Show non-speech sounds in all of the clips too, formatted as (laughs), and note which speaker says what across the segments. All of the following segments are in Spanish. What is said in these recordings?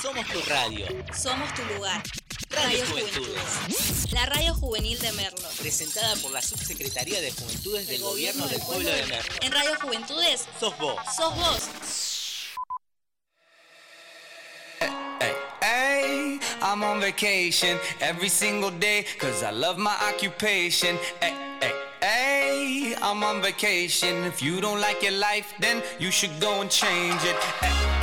Speaker 1: Somos tu radio.
Speaker 2: Somos tu lugar.
Speaker 1: Radio Juventudes.
Speaker 2: La radio juvenil de Merlo.
Speaker 1: Presentada por la Subsecretaría de Juventudes del Gobierno del Pueblo de Merlo.
Speaker 2: En Radio Juventudes
Speaker 1: Sos vos.
Speaker 2: sos vos.
Speaker 3: Hey, hey, I'm on vacation every single day cause I love my occupation. Hey, hey, hey, I'm on vacation. If you don't like your life, then you should go and change it. Hey,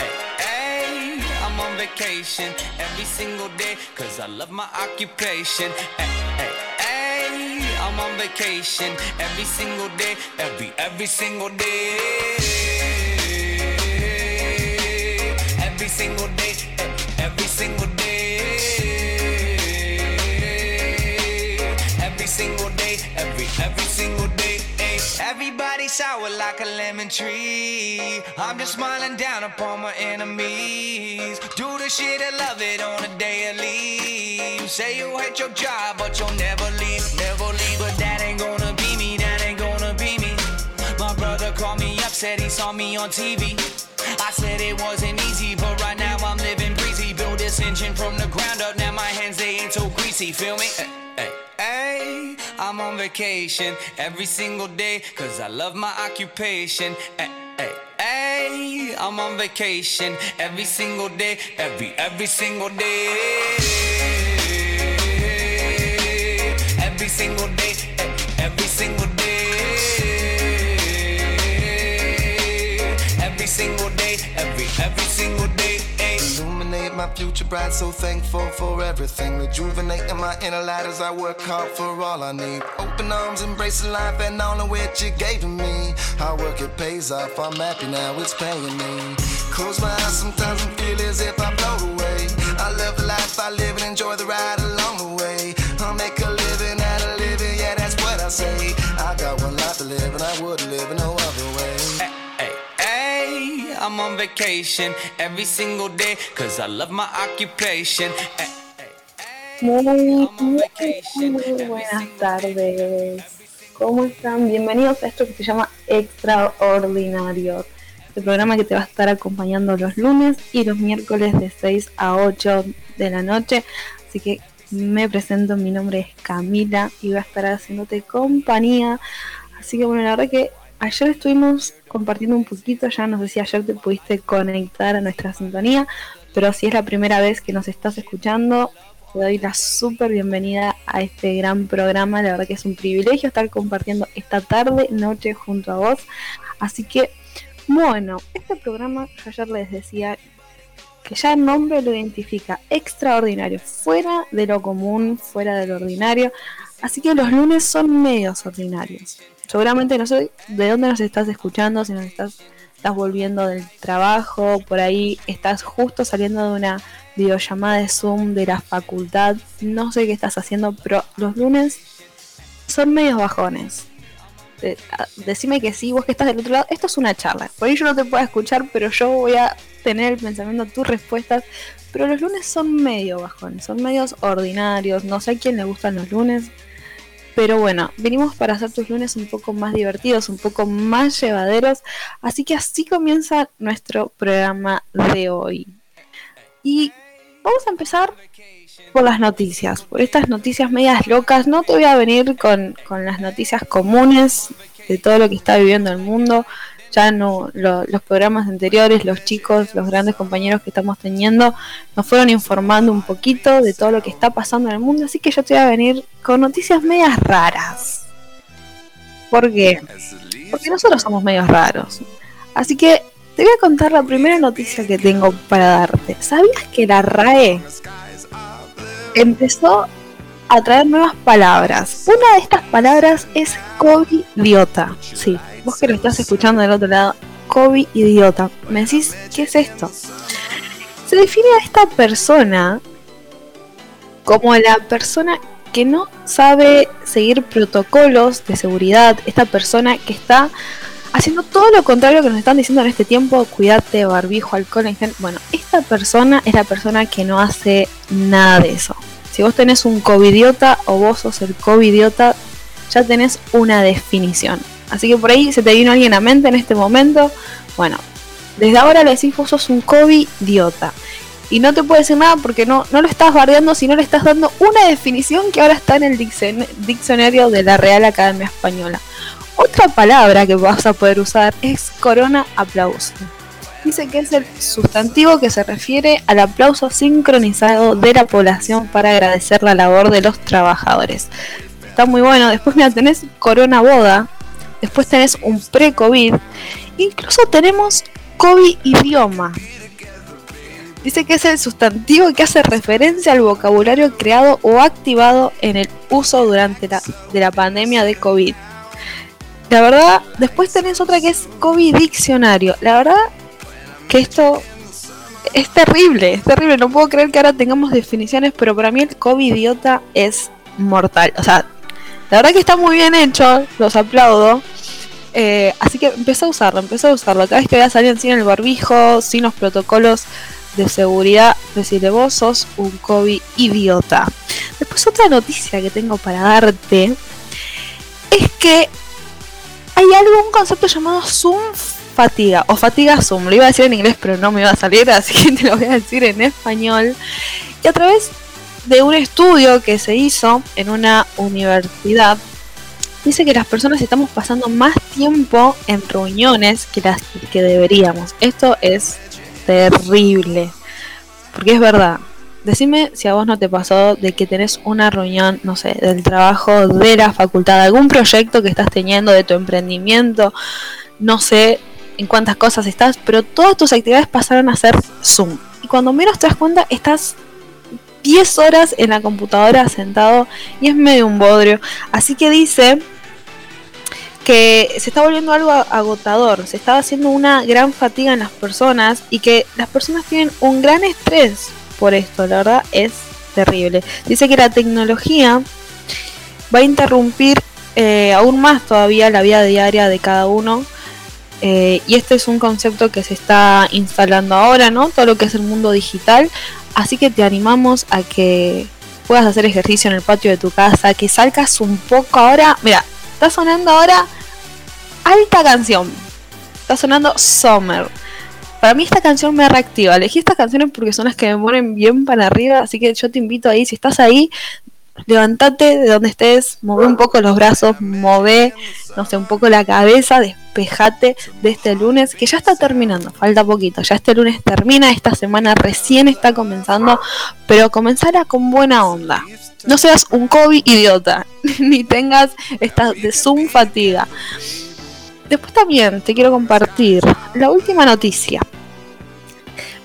Speaker 3: I'm on vacation every single day cause I love my occupation. Hey, hey, hey, I'm on vacation every single day, every, every single day. Every single day, every single day. Every single day, every every single day. Eh. Everybody sour like a lemon tree. I'm just smiling down upon my enemies. Do the shit I love it on a daily. You say you hate your job, but you'll never leave, never leave. But that ain't gonna be me, that ain't gonna be me. My brother called me up, said he saw me on TV. I said it wasn't easy, but right now I'm living breezy. Build this engine from the ground up, now my hands they ain't so greasy, feel me? Hey, hey, hey, I'm on vacation every single day, cause I love my occupation. Hey, hey, hey, I'm on vacation every single day, every, every single day. Every single day, every single day. Every single day, every, every single day.
Speaker 4: Illuminate my future bride. so thankful for everything. Rejuvenating my inner light as I work hard for all I need. Open arms, embracing life and all of which you gave me. Hard work, it pays off. I'm happy now, it's paying me. Close my eyes sometimes and feel as if I float away. I love the life I live and enjoy
Speaker 3: on vacation every single day, cause I love my occupation. Hey, hey, hey,
Speaker 5: Muy, buenas tardes. ¿Cómo están? Bienvenidos a esto que se llama Extraordinarios. El programa que te va a estar acompañando los lunes y los miércoles de 6 a 8 de la noche. Así que me presento, mi nombre es Camila y voy a estar haciéndote compañía. Así que bueno, la verdad que ayer estuvimos compartiendo un poquito, ya no sé si ayer te pudiste conectar a nuestra sintonía, pero si es la primera vez que nos estás escuchando, te doy la súper bienvenida a este gran programa. La verdad que es un privilegio estar compartiendo esta tarde, noche junto a vos. Así que, bueno, este programa, yo ayer les decía que ya el nombre lo identifica, extraordinario, fuera de lo común, fuera de lo ordinario. Así que los lunes son medios ordinarios. Seguramente no sé de dónde nos estás escuchando, si nos estás, estás volviendo del trabajo, por ahí estás justo saliendo de una videollamada de Zoom de la facultad, no sé qué estás haciendo, pero los lunes son medios bajones. De- a- decime que sí, vos que estás del otro lado, esto es una charla. Por ahí yo no te puedo escuchar, pero yo voy a tener el pensamiento, tus respuestas. Pero los lunes son medio bajones, son medios ordinarios. No sé a quién le gustan los lunes. Pero bueno, venimos para hacer tus lunes un poco más divertidos, un poco más llevaderos. Así que así comienza nuestro programa de hoy. Y vamos a empezar por las noticias, por estas noticias medias locas. No te voy a venir con, con las noticias comunes de todo lo que está viviendo el mundo. Los programas anteriores, los chicos, los grandes compañeros que estamos teniendo, nos fueron informando un poquito de todo lo que está pasando en el mundo. Así que yo te voy a venir con noticias medias raras. ¿Por qué? Porque nosotros somos medios raros. Así que te voy a contar la primera noticia que tengo para darte. ¿Sabías que la RAE empezó a traer nuevas palabras? Una de estas palabras es covidiota. Sí, vos que lo estás escuchando del otro lado, covidiota. Me decís, ¿qué es esto? Se define a esta persona como la persona que no sabe seguir protocolos de seguridad, esta persona que está haciendo todo lo contrario que nos están diciendo en este tiempo, cuidarte, barbijo, alcohol en. Bueno, esta persona es la persona que no hace nada de eso. Si vos tenés un covidiota o vos sos el covidiota, ya tenés una definición. Así que por ahí se te vino alguien a mente en este momento. Bueno, desde ahora le decís vos sos un covidiota. y no te puede decir nada porque no, no lo estás bardeando, sino le estás dando una definición que ahora está en el diccionario de la Real Academia Española. Otra palabra que vas a poder usar es corona aplauso. Dice que es el sustantivo que se refiere al aplauso sincronizado de la población para agradecer la labor de los trabajadores. Está muy bueno. Después, mira, tenés corona boda. Después tenés un pre-COVID. Incluso tenemos COVID idioma. Dice que es el sustantivo que hace referencia al vocabulario creado o activado en el uso durante la, de la pandemia de COVID. La verdad, después tenés otra que es COVID diccionario. La verdad que esto es terrible, es terrible. No puedo creer que ahora tengamos definiciones, pero para mí el COVID idiota es mortal. O sea, la verdad que está muy bien hecho, los aplaudo. Eh, así que empecé a usarlo, empecé a usarlo. Cada vez que voy a salir sin el barbijo, sin los protocolos de seguridad, decirle vos sos un COVID idiota. Después otra noticia que tengo para darte es que hay algún concepto llamado Zoom fatiga o fatiga Zoom. Lo iba a decir en inglés pero no me iba a salir, (laughs) así que te lo voy a decir en español. Y a través de un estudio que se hizo en una universidad, dice que las personas estamos pasando más tiempo en reuniones que las que deberíamos. Esto es terrible. Porque es verdad. Decime si a vos no te pasó de que tenés una reunión, no sé, del trabajo, de la facultad, algún proyecto que estás teniendo, de tu emprendimiento, no sé en cuántas cosas estás, pero todas tus actividades pasaron a ser Zoom. Y cuando menos te das cuenta, estás 10 horas en la computadora sentado y es medio un bodrio. Así que dice que se está volviendo algo agotador, se está haciendo una gran fatiga en las personas y que las personas tienen un gran estrés por esto, la verdad es terrible. Dice que la tecnología va a interrumpir eh, aún más todavía la vida diaria de cada uno. Eh, y este es un concepto que se está instalando ahora, ¿no? Todo lo que es el mundo digital. Así que te animamos a que puedas hacer ejercicio en el patio de tu casa, que salgas un poco ahora. Mira, está sonando ahora alta canción. Está sonando Summer. Para mí esta canción me reactiva. Elegí estas canciones porque son las que me ponen bien para arriba. Así que yo te invito ahí, si estás ahí, levántate de donde estés, mueve un poco los brazos, mueve, no sé, un poco la cabeza, despejate de este lunes que ya está terminando, falta poquito, ya este lunes termina, esta semana recién está comenzando, pero comenzará con buena onda. No seas un COVID idiota, (laughs) ni tengas esta de Zoom fatiga. Después también te quiero compartir la última noticia.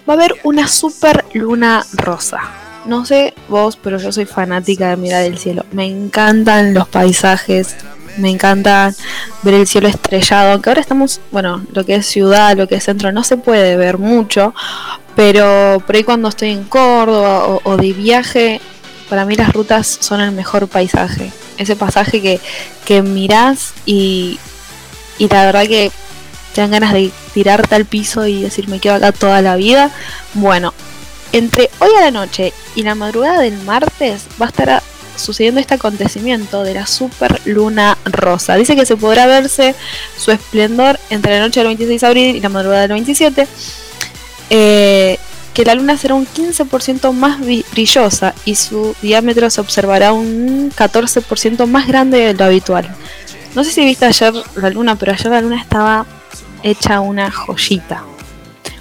Speaker 5: Va a haber una super luna rosa. No sé vos, pero yo soy fanática de mirar el cielo. Me encantan los paisajes, me encanta ver el cielo estrellado. Aunque ahora estamos, bueno, lo que es ciudad, lo que es centro, no se puede ver mucho. Pero por ahí cuando estoy en Córdoba o, o de viaje, para mí las rutas son el mejor paisaje. Ese pasaje que, que mirás y, y la verdad que te dan ganas de tirarte al piso y decir me quedo acá toda la vida. Bueno, entre hoy a la noche y la madrugada del martes va a estar sucediendo este acontecimiento de la super luna rosa. Dice que se podrá verse su esplendor entre la noche del 26 de abril y la madrugada del 27. Eh, que la luna será un 15% más brillosa y su diámetro se observará un 14% más grande de lo habitual. No sé si viste ayer la luna, pero ayer la luna estaba hecha una joyita.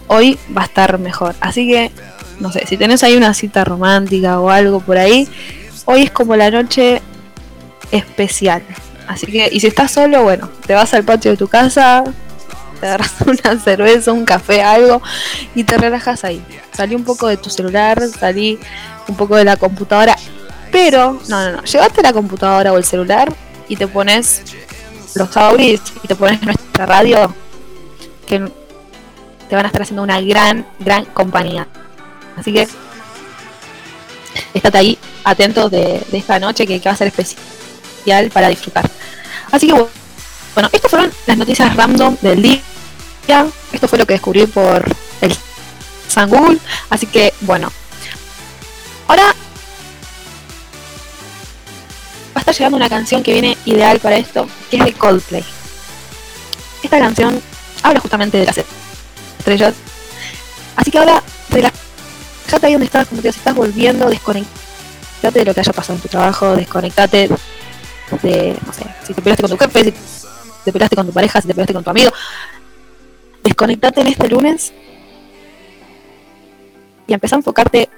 Speaker 5: Hoy va a estar mejor. Así que, no sé, si tenés ahí una cita romántica o algo por ahí, hoy es como la noche especial. Así que, y si estás solo, bueno, te vas al patio de tu casa, te agarras (laughs) una cerveza, un café, algo, y te relajas ahí. Salí un poco de tu celular, salí un poco de la computadora. Pero, no, no, no, llévate la computadora o el celular y te pones los auris y te pones nuestra radio, que te van a estar haciendo una gran, gran compañía. Así que estate ahí atento de, esta noche que, va a ser especial para disfrutar. Así que bueno, estas fueron las noticias random del día. Esto fue lo que descubrí por el San. Así que bueno. Ahora va a estar llegando una canción que viene ideal para esto, que es de Coldplay. Esta canción habla justamente de las estrellas. Así que habla de fíjate ahí donde estás, como te estás volviendo, desconectate de lo que haya pasado en tu trabajo, desconectate de, no sé, si te peleaste con tu jefe, si te peleaste con tu pareja, si te peleaste con tu amigo, desconectate en este lunes y empezá a enfocarte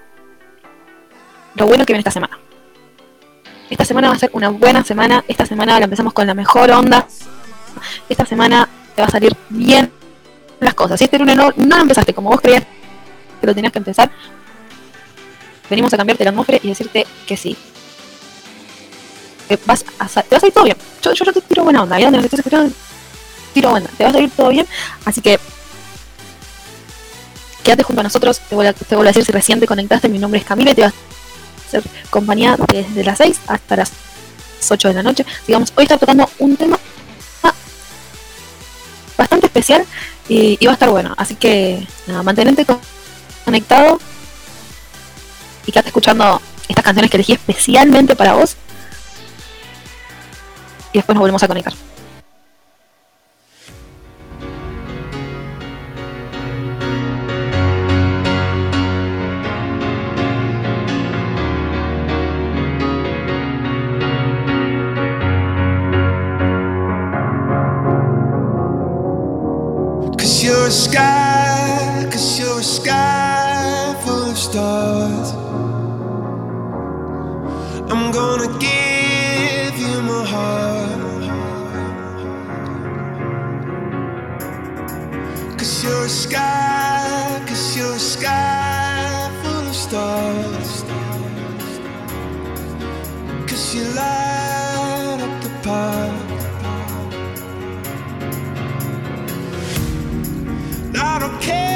Speaker 5: lo bueno que viene esta semana. Esta semana va a ser una buena semana, esta semana la empezamos con la mejor onda, esta semana te va a salir bien las cosas. Si este lunes no, no lo empezaste como vos creías lo tenías que empezar, venimos a cambiarte la atmósfera y decirte que sí. Que vas a, te salir todo bien. Yo, te tiro buena onda. Donde tiro buena. Te va a salir todo bien. Así que quédate junto a nosotros. Te, voy a, te decir si recién te conectaste. Mi nombre es Camila y te vas a hacer compañía desde las 6 hasta las 8 de la noche. Digamos, hoy está tocando un tema bastante especial y, va a estar bueno. Así que nada, mantenerte conectado y quédate escuchando estas canciones que elegí especialmente para vos. Y después nos volvemos a conectar.
Speaker 6: cause you're sky I'm gonna give you my heart. Cause you're a sky, cause you're a sky full of stars. Cause you light up the park. I don't care,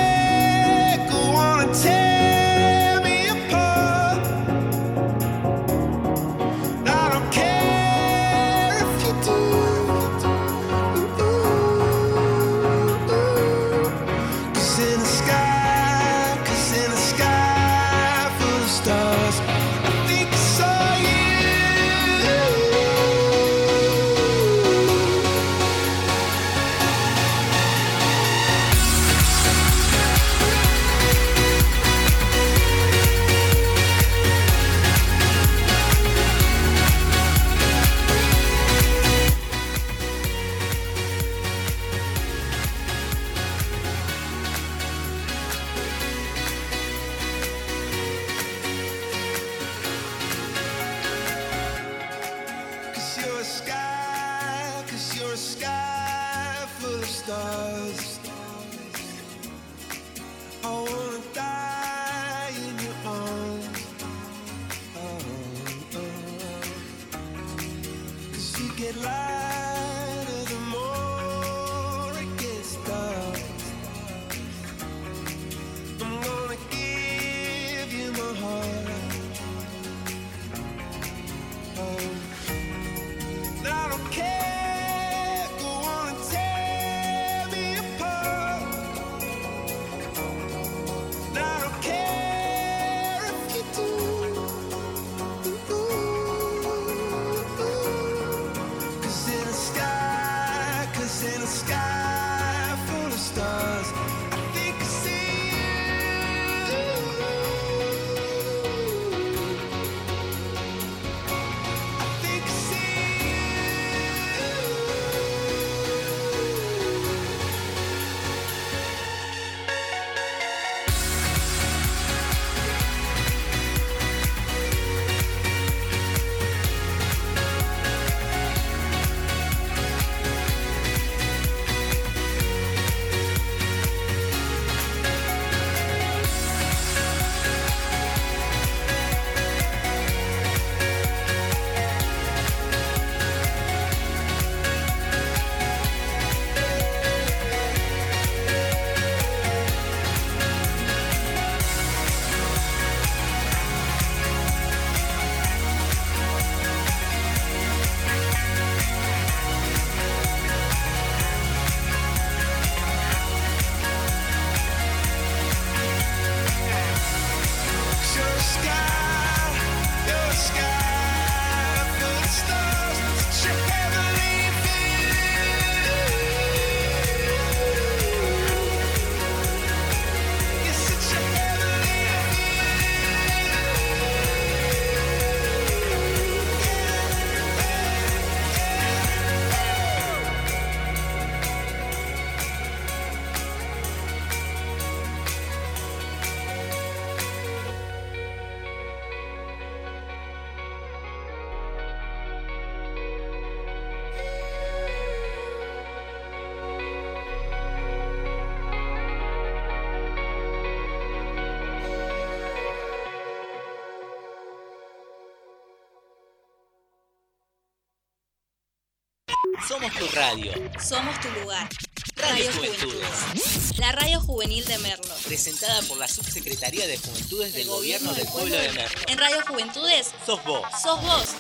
Speaker 1: tu radio.
Speaker 2: Somos tu lugar.
Speaker 1: Radio
Speaker 2: Radio
Speaker 1: Juventudes.
Speaker 2: Juventudes. La radio juvenil de Merlo.
Speaker 1: Presentada por la Subsecretaría de Juventudes del Gobierno del Pueblo de Merlo.
Speaker 2: En Radio Juventudes,
Speaker 1: Sos vos.
Speaker 2: sos vos.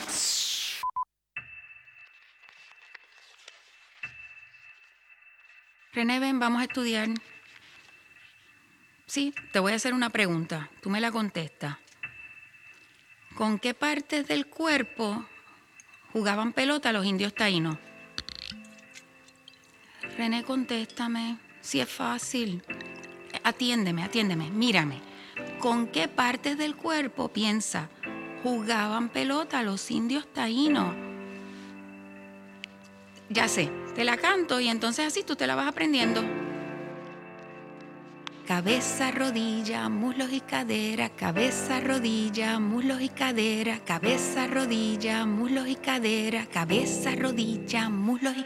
Speaker 7: René, ven, vamos a estudiar. Sí, te voy a hacer una pregunta. Tú me la contestas. ¿Con qué partes del cuerpo jugaban pelota los indios taínos? René, contéstame. Si es fácil. Atiéndeme, atiéndeme, mírame. ¿Con qué partes del cuerpo piensa jugaban pelota los indios taínos? Ya sé, te la canto y entonces así tú te la vas aprendiendo. Cabeza, rodilla, muslos y cadera, cabeza, rodilla, muslos y cadera, cabeza, rodilla, muslos y cadera, cabeza, rodilla, muslos y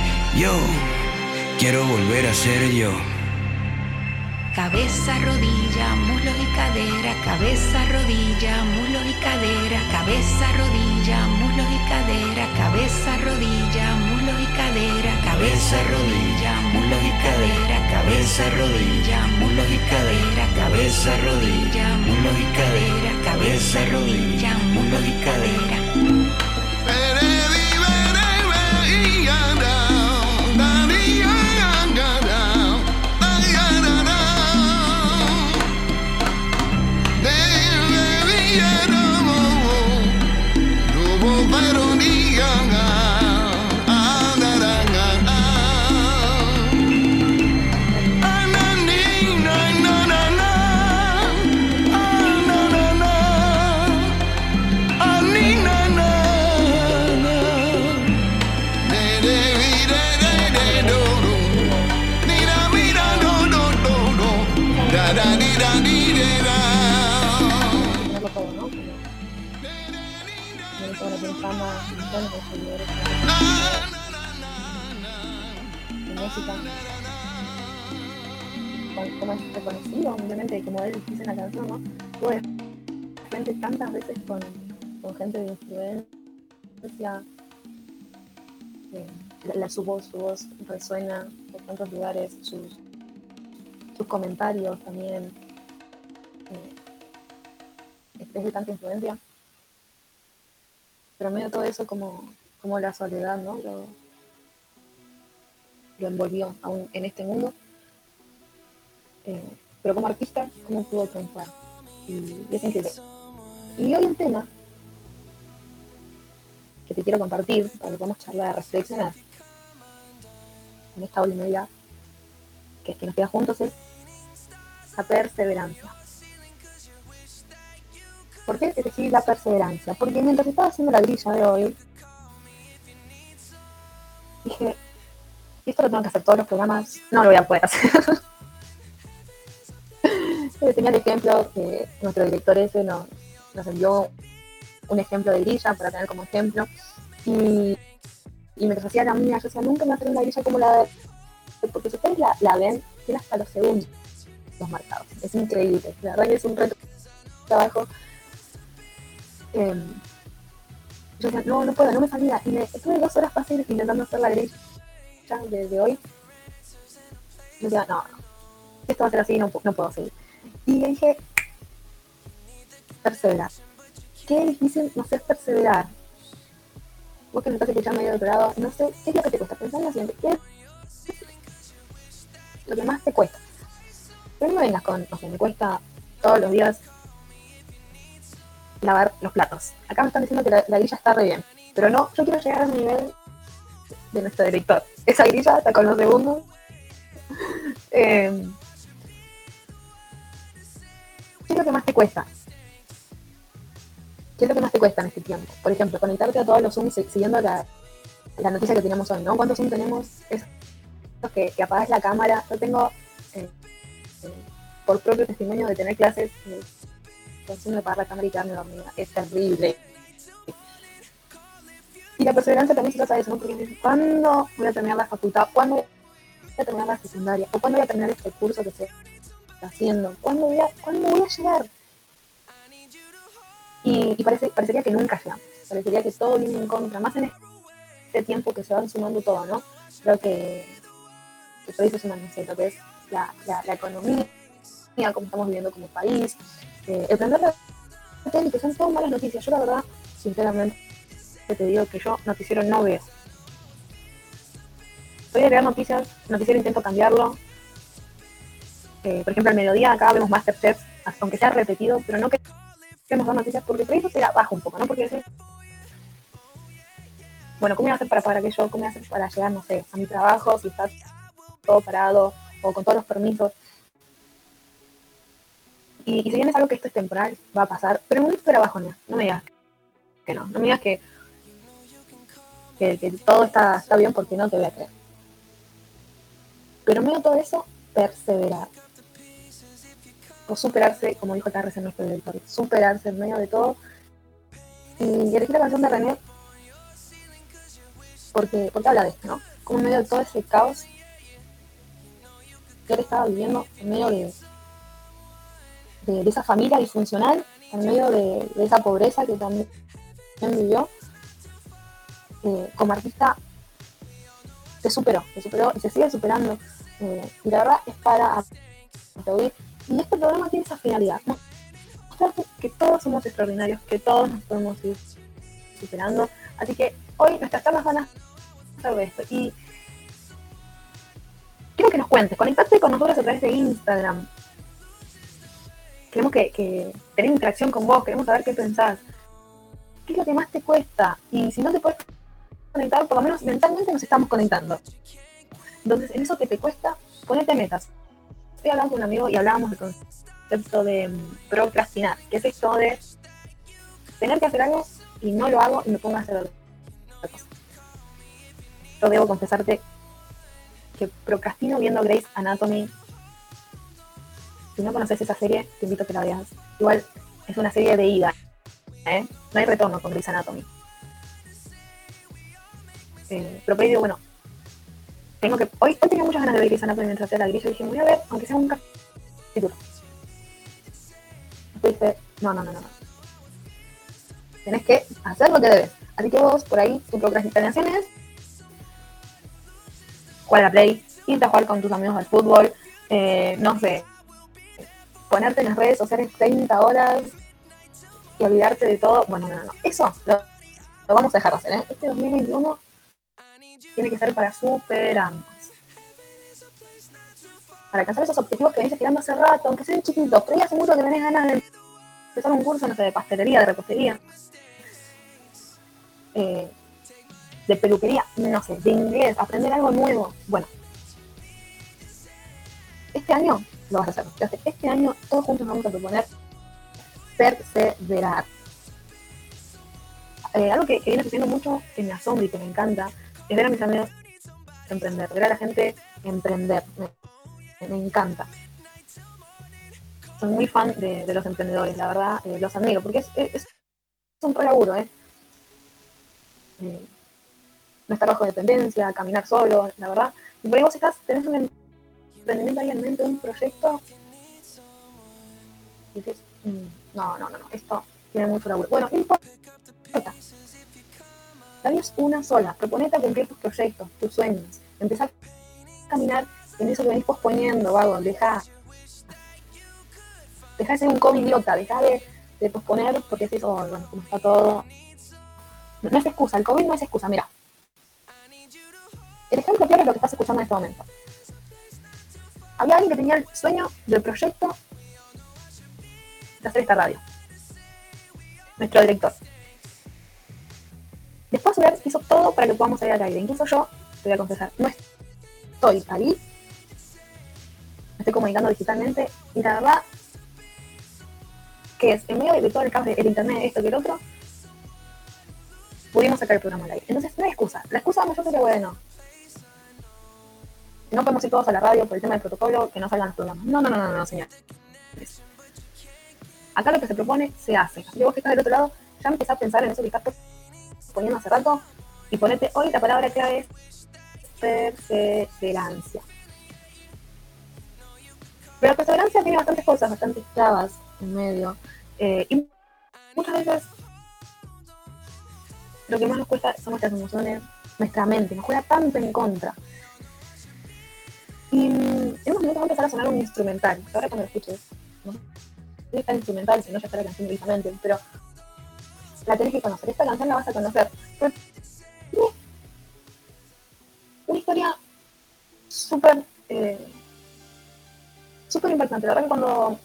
Speaker 8: Yo quiero volver a ser yo.
Speaker 7: Cabeza, rodilla, muslos y cadera, cabeza, rodilla, muslos y cadera, cabeza, rodilla, muslos y cadera, cabeza, rodilla, muslos y cadera, cabeza, rodilla, muslos y cadera, cabeza, rodilla, muslos y cadera, cabeza, rodilla, muslos y cadera, cabeza, rodilla, muslos y cadera.
Speaker 5: Su voz, su voz resuena por tantos lugares, sus, sus comentarios también. eh, es de tanta influencia. Pero medio todo eso, como, como la soledad, ¿no? Lo, lo envolvió aún en este mundo. Eh, pero como artista, ¿cómo pudo triunfar? Y, y es increíble. Y hoy un tema que te quiero compartir, para que podamos charlar, reflexionar en esta hora y media que, que nos queda juntos, es la perseverancia. ¿Por qué elegí la perseverancia? Porque mientras estaba haciendo la grilla de hoy, dije, esto lo tengo que hacer todos los programas, no lo voy a poder hacer. (laughs) Tenía el ejemplo que nuestro director ese nos, nos envió un ejemplo de grilla para tener como ejemplo. Y, y mientras hacía la mía, yo decía, nunca me hacer una grilla como la de... Porque si ustedes la, ven, tiene hasta los segundos los marcados. Es increíble. La verdad que es un reto trabajo eh, yo decía, no, no puedo, no me salía. Y me estuve dos horas fáciles intentando hacer la grilla de, de hoy. Y decía, no, no, esto va a ser así, no, no puedo seguir. Y le dije, perseverar. Qué difícil no sé perseverar. Vos que me estás escuchando ahí del otro lado, no sé, ¿qué es lo que te cuesta? Pensar en lo siguiente, ¿qué es lo que más te cuesta? Pero no vengas con, no sé, me cuesta todos los días lavar los platos. Acá me están diciendo que la, la grilla está re bien. Pero no, yo quiero llegar al nivel de nuestro director. Esa grilla está con los segundos. (laughs) Eh, ¿Qué es lo que más te cuesta? ¿Qué es lo que más te cuesta en este tiempo? Por ejemplo, conectarte a todos los Zooms si- siguiendo la, la noticia que tenemos hoy, ¿no? ¿Cuántos Zoom tenemos? Es que, que apagas la cámara. Yo tengo, eh, eh, por propio testimonio de tener clases, eh, consumo de apagar la cámara y quedarme dormida. Es terrible. Y la perseverancia también se trata de eso, ¿no? Porque ¿cuándo voy a terminar la facultad? ¿Cuándo a terminar la secundaria? ¿O cuándo voy a terminar este curso que estoy haciendo? ¿Cuándo voy a, ¿cuándo voy a llegar? Y, parece, parecería que nunca llegamos. Parecería que todo viene en contra, más en este tiempo que se van sumando todo, ¿no? Creo que, que todo eso es una meseta, que es la, la, la economía, como estamos viviendo como país, eh, el prender la tele, que son todas malas noticias. Yo la verdad, sinceramente, te digo que yo noticiero no veo. Soy de ver noticias, noticiero intento cambiarlo. Eh, por ejemplo, al mediodía acá vemos Masterchef, aunque sea repetido, pero no queremos ver noticias porque por eso te la bajo un poco, ¿no? Porque bueno, ¿cómo voy a hacer para pagar aquello? ¿Cómo voy a hacer para llegar, no sé, a mi trabajo si está todo parado o con todos los permisos? Y, y si bien es algo que esto es temporal, va a pasar, pero en un momento era bajonea, no me digas que no, no me digas que, que, que todo está, está bien porque no te voy a creer. Pero en medio todo eso, perseverar. O superarse, como dijo Tarres en nuestro director, superarse en medio de todo. Y elegí la canción de René porque, porque habla de esto, ¿no? Como en medio de todo ese caos que él estaba viviendo, en medio de, de, esa familia disfuncional, en medio de, de, esa pobreza que también vivió, eh, como artista se superó, se superó y se sigue superando. Eh, y la verdad es para aplaudir. Y este programa tiene esa finalidad, mostrarte que todos somos extraordinarios, que todos nos podemos ir superando. Así que hoy nuestras charlas van a de esto. Y quiero que nos cuentes, conectate con nosotros a través de Instagram. Queremos que, que tener interacción con vos, queremos saber qué pensás. ¿Qué es lo que más te cuesta? Y si no te puedes conectar, por lo menos mentalmente nos estamos conectando. Entonces, en eso que te cuesta, ponete metas. Estoy hablando con un amigo y hablábamos del concepto de mm, procrastinar, que es esto de tener que hacer algo y no lo hago y me pongo a hacer otra cosa. Yo debo confesarte que procrastino viendo Grace Anatomy. Si no conoces esa serie, te invito a que la veas. Igual es una serie de ida. ¿eh? No hay retorno con Grace Anatomy. Eh, bueno, tengo que. Hoy, hoy tenía muchas ganas de ver Grey's Anatomy mientras hacía la grilla y dije, voy a ver, aunque sea un capítulo. Dije, no, no, no, no. Tenés que hacer lo que debes. Así que vos, por ahí, tu procrastinación es jugar a la play, irte jugar con tus amigos al fútbol, eh, no sé, ponerte en las redes sociales 30 horas y olvidarte de todo. Bueno, no, no, no. Eso lo, lo vamos a dejar de hacer, ¿eh? Este 2021 tiene que ser para superarnos. Para alcanzar esos objetivos que venís esperando hace rato, aunque sean chiquitos, pero ya hace mucho que tenés ganas de empezar un curso, no sé, de pastelería, de repostería, eh, de peluquería, no sé, de inglés, aprender algo nuevo. Bueno, este año lo vas a hacer. Este año todos juntos vamos a proponer perseverar. Eh, algo que, que viene sucediendo mucho, que me asombra y que me encanta, es ver a mis amigos emprender, ver a la gente emprender. Me, encanta. Soy muy fan de, los emprendedores, la verdad, eh, los amigos, porque es, es, es un laburo, ¿eh? ¿eh? No estar bajo dependencia, caminar solo, la verdad. Y por ahí vos estás, tenés un emprendimiento ahí en mente, un proyecto, y dices, mmm, no, no, no, no, esto tiene mucho laburo. Bueno, no importa. La vida es una sola. Proponete a cumplir tus proyectos, tus sueños. Empezar a caminar en eso que venís posponiendo, vago. Deja, deja de ser un COVID idiota. Deja de, posponer porque es eso, bueno, como está todo. No, es excusa. El COVID no es excusa. Mira. El ejemplo peor es lo que estás escuchando en este momento. Había alguien que tenía el sueño del proyecto de hacer esta radio. Nuestro director. Después Soler hizo todo para que podamos salir al aire. Incluso yo, te voy a confesar, no estoy ahí. Me estoy comunicando digitalmente. Y la verdad, que es en medio de todo el caos del internet, esto que el otro, pudimos sacar el programa al aire. Entonces, no hay excusa. La excusa mayor sería, bueno, no podemos ir todos a la radio por el tema del protocolo, que no salgan los programas. No, no, no, no, no señor. Acá lo que se propone se hace. Y vos que estás del otro lado, ya empezás a pensar en eso que estás poniendo hace rato y ponete hoy la palabra clave es perseverancia. Pero la perseverancia tiene bastantes cosas, bastantes trabas en medio. Eh, y muchas veces lo que más nos cuesta son nuestras emociones, nuestra mente, nos juega tanto en contra. Y en unos minutos va a empezar a sonar un instrumental. Ahora cuando lo escuches, no es tan instrumental, si no ya está la canción directamente, pero la tenés que conocer. Esta canción la vas a conocer. Tiene una historia súper eh, súper impactante. La verdad que cuando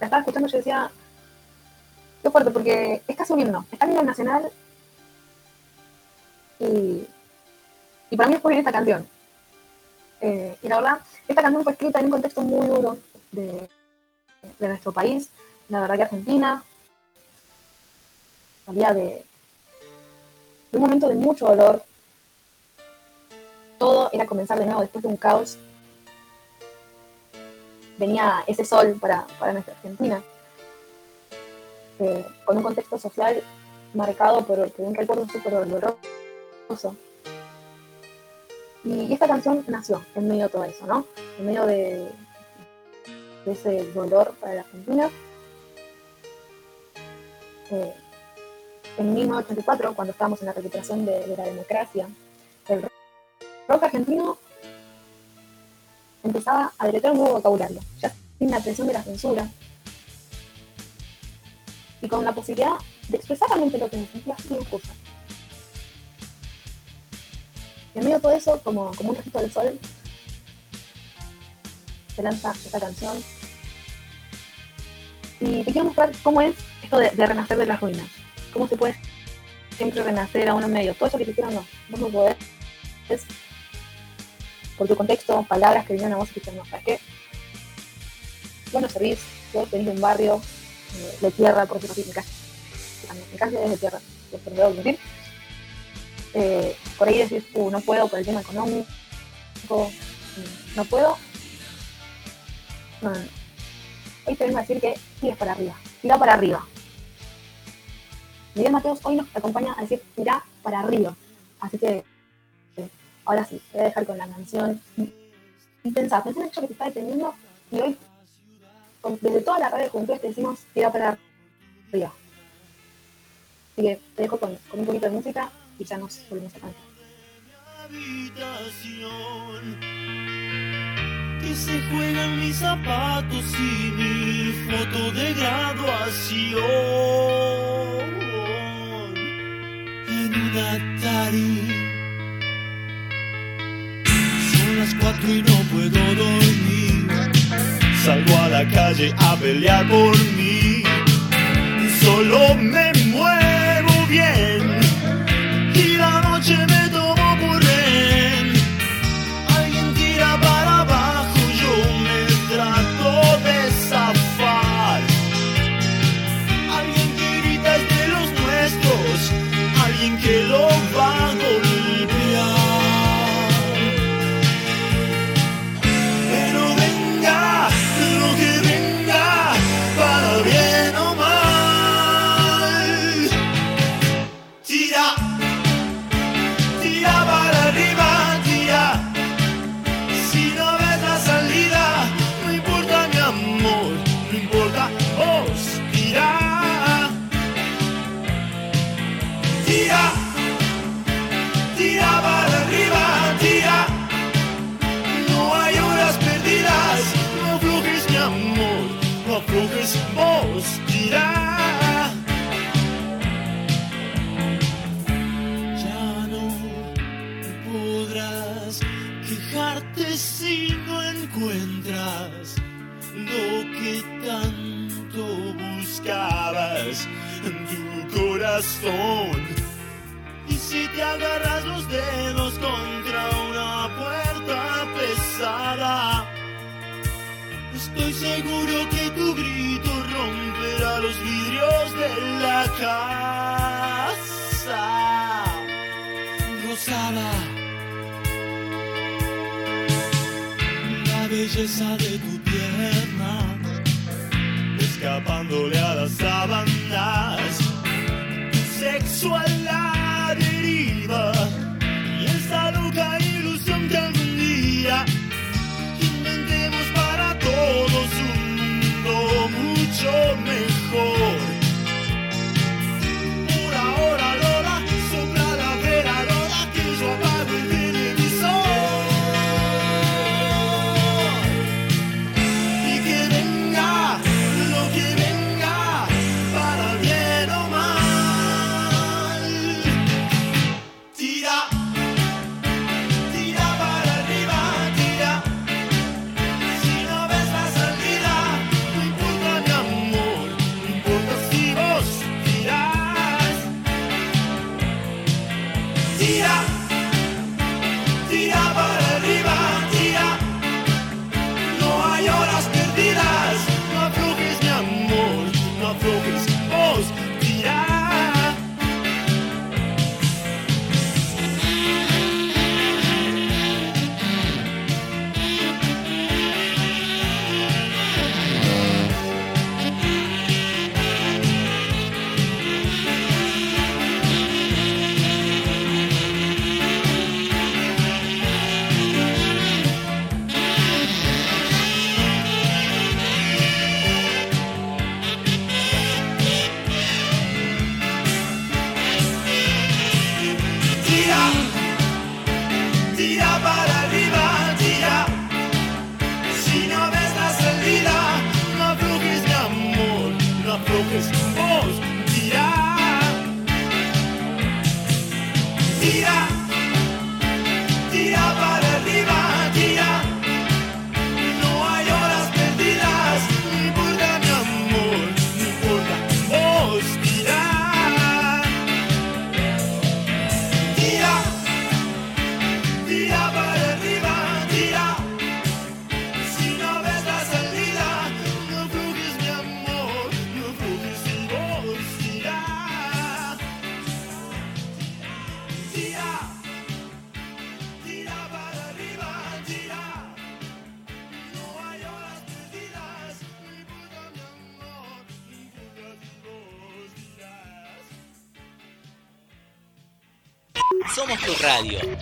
Speaker 5: la estaba escuchando yo decía, qué fuerte, porque es casi un himno. Está en el nacional y, y para mí es bien esta canción. Eh, y la verdad, esta canción fue escrita en un contexto muy duro de, de nuestro país. La verdad que Argentina salía de, un momento de mucho dolor. Todo era comenzar de nuevo después de un caos. Venía ese sol para, para nuestra Argentina, con un contexto social marcado por, por un recuerdo súper doloroso. Y esta canción nació en medio de todo eso, ¿no? En medio de, de ese dolor para la Argentina. Eh, en 1984, cuando estábamos en la recuperación de, la democracia, el rock argentino empezaba a deletrear un nuevo vocabulario, ya sin la presión de la censura y con la posibilidad de expresar realmente lo que se sentía sin excusa. En medio de todo eso, como, como un registro del sol, se lanza esta canción. Y te quiero mostrar cómo es esto de renacer de las ruinas. Cómo se puede siempre renacer a uno en medio. Todo eso que te hicieron, no. Vos no podés. Por tu contexto, palabras que vinieron a vos y te no, ¿sabes qué? Vos no servís, vos de un barrio eh, de tierra, por así, mi casa. Casa es de tierra, admitir. Eh, por ahí decís, uh, no puedo por el tema económico, no puedo. No, no. Hoy te vengo a decir que tires para arriba, tira para arriba. Miguel Mateos hoy nos acompaña a decir tira para arriba. Así que ahora sí, voy a dejar con la canción. Y pensá, en el hecho que te está deteniendo y hoy, desde toda la radio Juventud, te decimos tira para arriba. Así que te dejo con, con un poquito de música y ya nos volvemos a cantar.
Speaker 9: que se juegan mis zapatos y mi foto de graduación Son las cuatro y no puedo dormir. Salgo a la calle a pelear por mí. Solo me muevo bien Y si te agarras los dedos contra una puerta pesada, estoy seguro que tu grito romperá los vidrios de la casa rosada. La belleza de tu pierna, escapándole a las sábanas Sexual la deriva y esa loca ilusión que algún día inventemos para
Speaker 1: todos un mundo mucho mejor.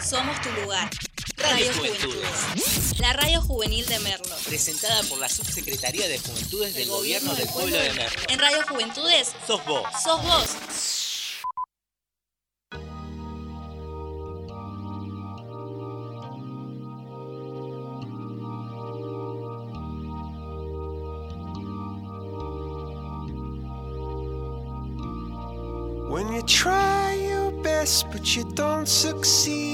Speaker 1: Somos tu
Speaker 2: lugar.
Speaker 1: Radio Juventudes.
Speaker 2: La radio juvenil de Merlo.
Speaker 1: Presentada por la Subsecretaría de Juventudes del Gobierno del Pueblo de Merlo.
Speaker 2: En Radio Juventudes,
Speaker 1: Sos vos.
Speaker 2: sos vos.
Speaker 6: When you try your best but you don't succeed.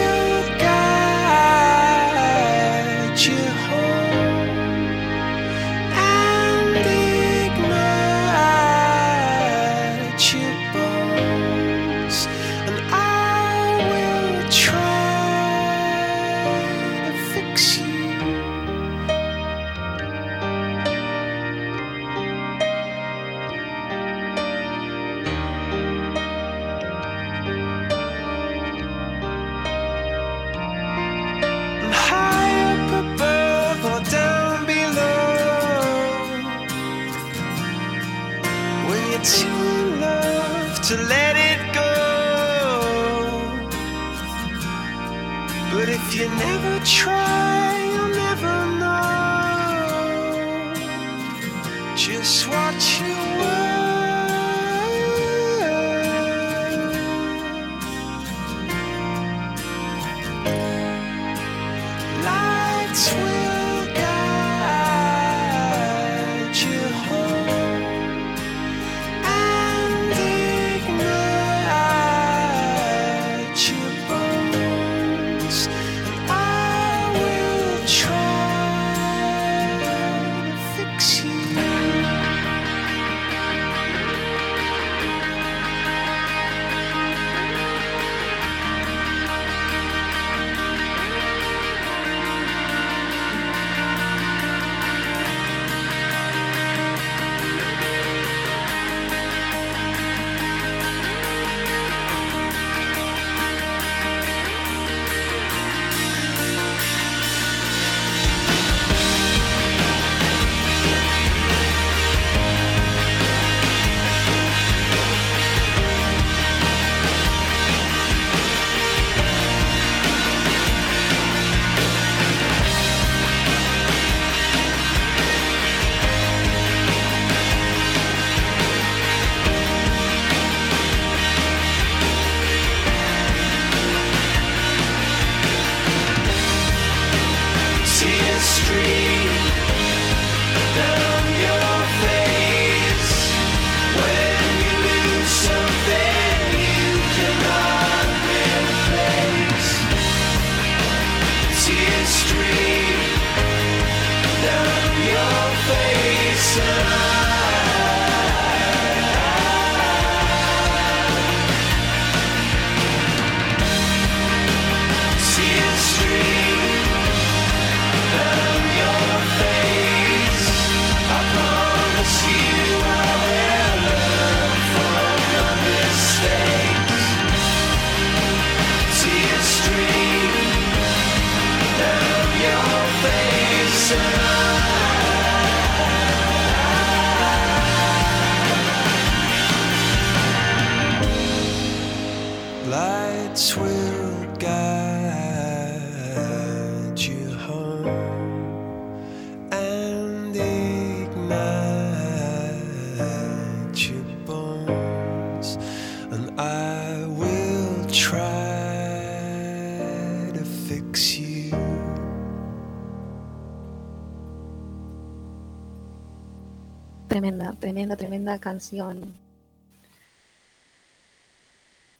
Speaker 5: Tremenda, tremenda, tremenda canción.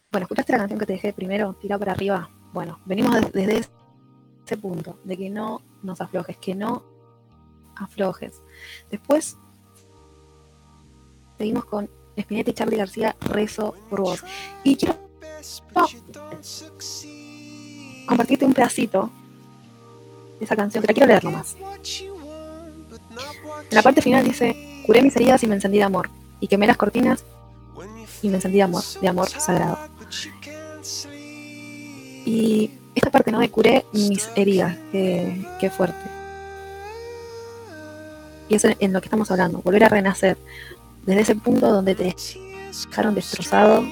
Speaker 5: Bueno, ¿escuchaste la canción que te dejé primero? Tira para arriba. Bueno, venimos des- desde ese punto, de que no nos aflojes, que no aflojes. Después seguimos con Spinetta y Charlie García, Rezo por vos. Y quiero compartirte un pedacito de esa canción, que la quiero leer nomás. En la parte final dice, curé mis heridas y me encendí de amor, y quemé las cortinas y me encendí de amor, de amor sagrado. Y esta parte, ¿no? De curé mis heridas, qué, qué fuerte. Y eso es en lo que estamos hablando, volver a renacer, desde ese punto donde te dejaron destrozado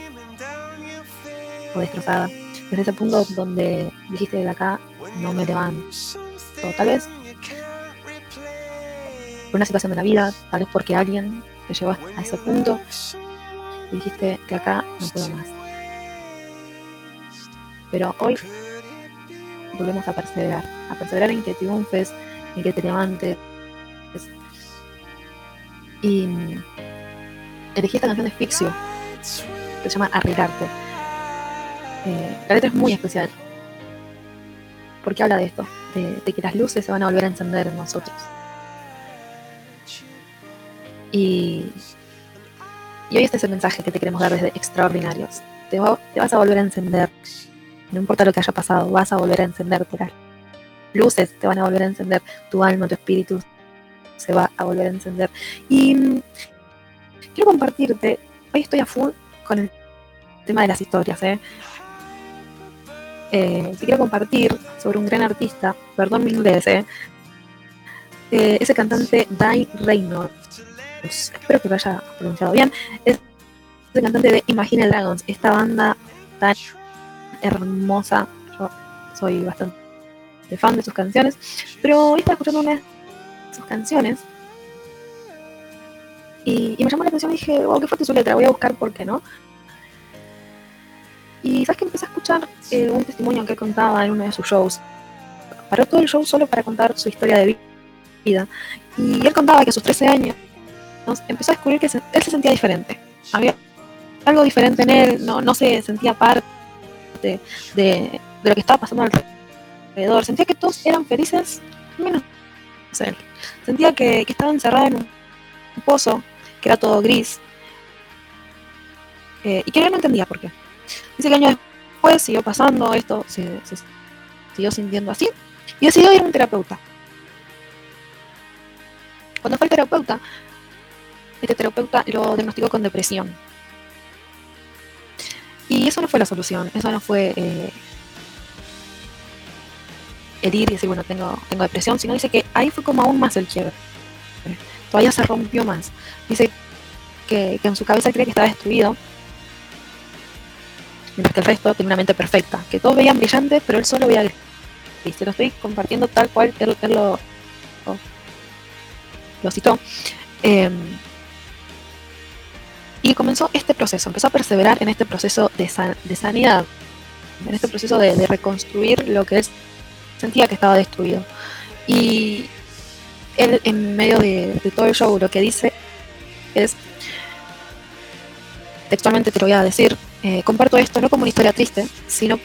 Speaker 5: o destrozada, desde ese punto donde dijiste de acá no me levanto. Tal vez por una situación de la vida, tal vez porque alguien te llevó a ese punto y dijiste de acá no puedo más. Pero hoy volvemos a perseverar, a perseverar en que triunfes, en que te levantes. Y mm, elegí esta canción de Fixio, que se llama Arreglarte. Eh, la letra es muy especial, porque habla de esto, de que las luces se van a volver a encender en nosotros. Y, hoy este es el mensaje que te queremos dar desde Extraordinarios. Te vas a volver a encender. No importa lo que haya pasado, vas a volver a encenderte. Las luces te van a volver a encender. Tu alma, tu espíritu se va a volver a encender. Y mm, quiero compartirte. Hoy estoy a full con el tema de las historias. ¿eh? Eh, te quiero compartir sobre un gran artista. Perdón mi inglés. ¿eh? Eh, ese cantante Dai Reynolds. Espero que lo haya pronunciado bien. Es el cantante de Imagine Dragons, esta banda tan hermosa. Yo soy bastante fan de sus canciones, pero hoy estaba escuchando una de sus canciones y, y me llamó la atención y dije, wow, qué fuerte su letra, voy a buscar por qué no. Y sabes que empecé a escuchar eh, un testimonio que él contaba en uno de sus shows. Paró todo el show solo para contar su historia de vida. Y él contaba que a sus 13 años empezó a descubrir que él se sentía diferente. Había algo diferente en él, no, no se sentía parte de, de lo que estaba pasando alrededor. Sentía que todos eran felices, menos él. Sentía que, que estaba encerrado en un, pozo, que era todo gris, eh, y que él no entendía por qué. Dice que años después siguió pasando esto, se siguió sintiendo así, y decidió ir a un terapeuta. Cuando fue al terapeuta, este terapeuta lo diagnosticó con depresión. Y eso no fue la solución, eso no fue eh, herir y decir, bueno, tengo, tengo depresión, sino dice que ahí fue como aún más el quiebre. Todavía se rompió más. Dice que, en su cabeza creía que estaba destruido, mientras que el resto tenía una mente perfecta, que todos veían brillantes, pero él solo veía gris. Y se lo estoy compartiendo tal cual él, él lo, lo, lo citó. Eh, y comenzó este proceso, empezó a perseverar en este proceso de, san- de sanidad, en este proceso de, de reconstruir lo que él sentía que estaba destruido. Y él en medio de, de todo el show lo que dice es, textualmente te lo voy a decir, eh, comparto esto no como una historia triste, sino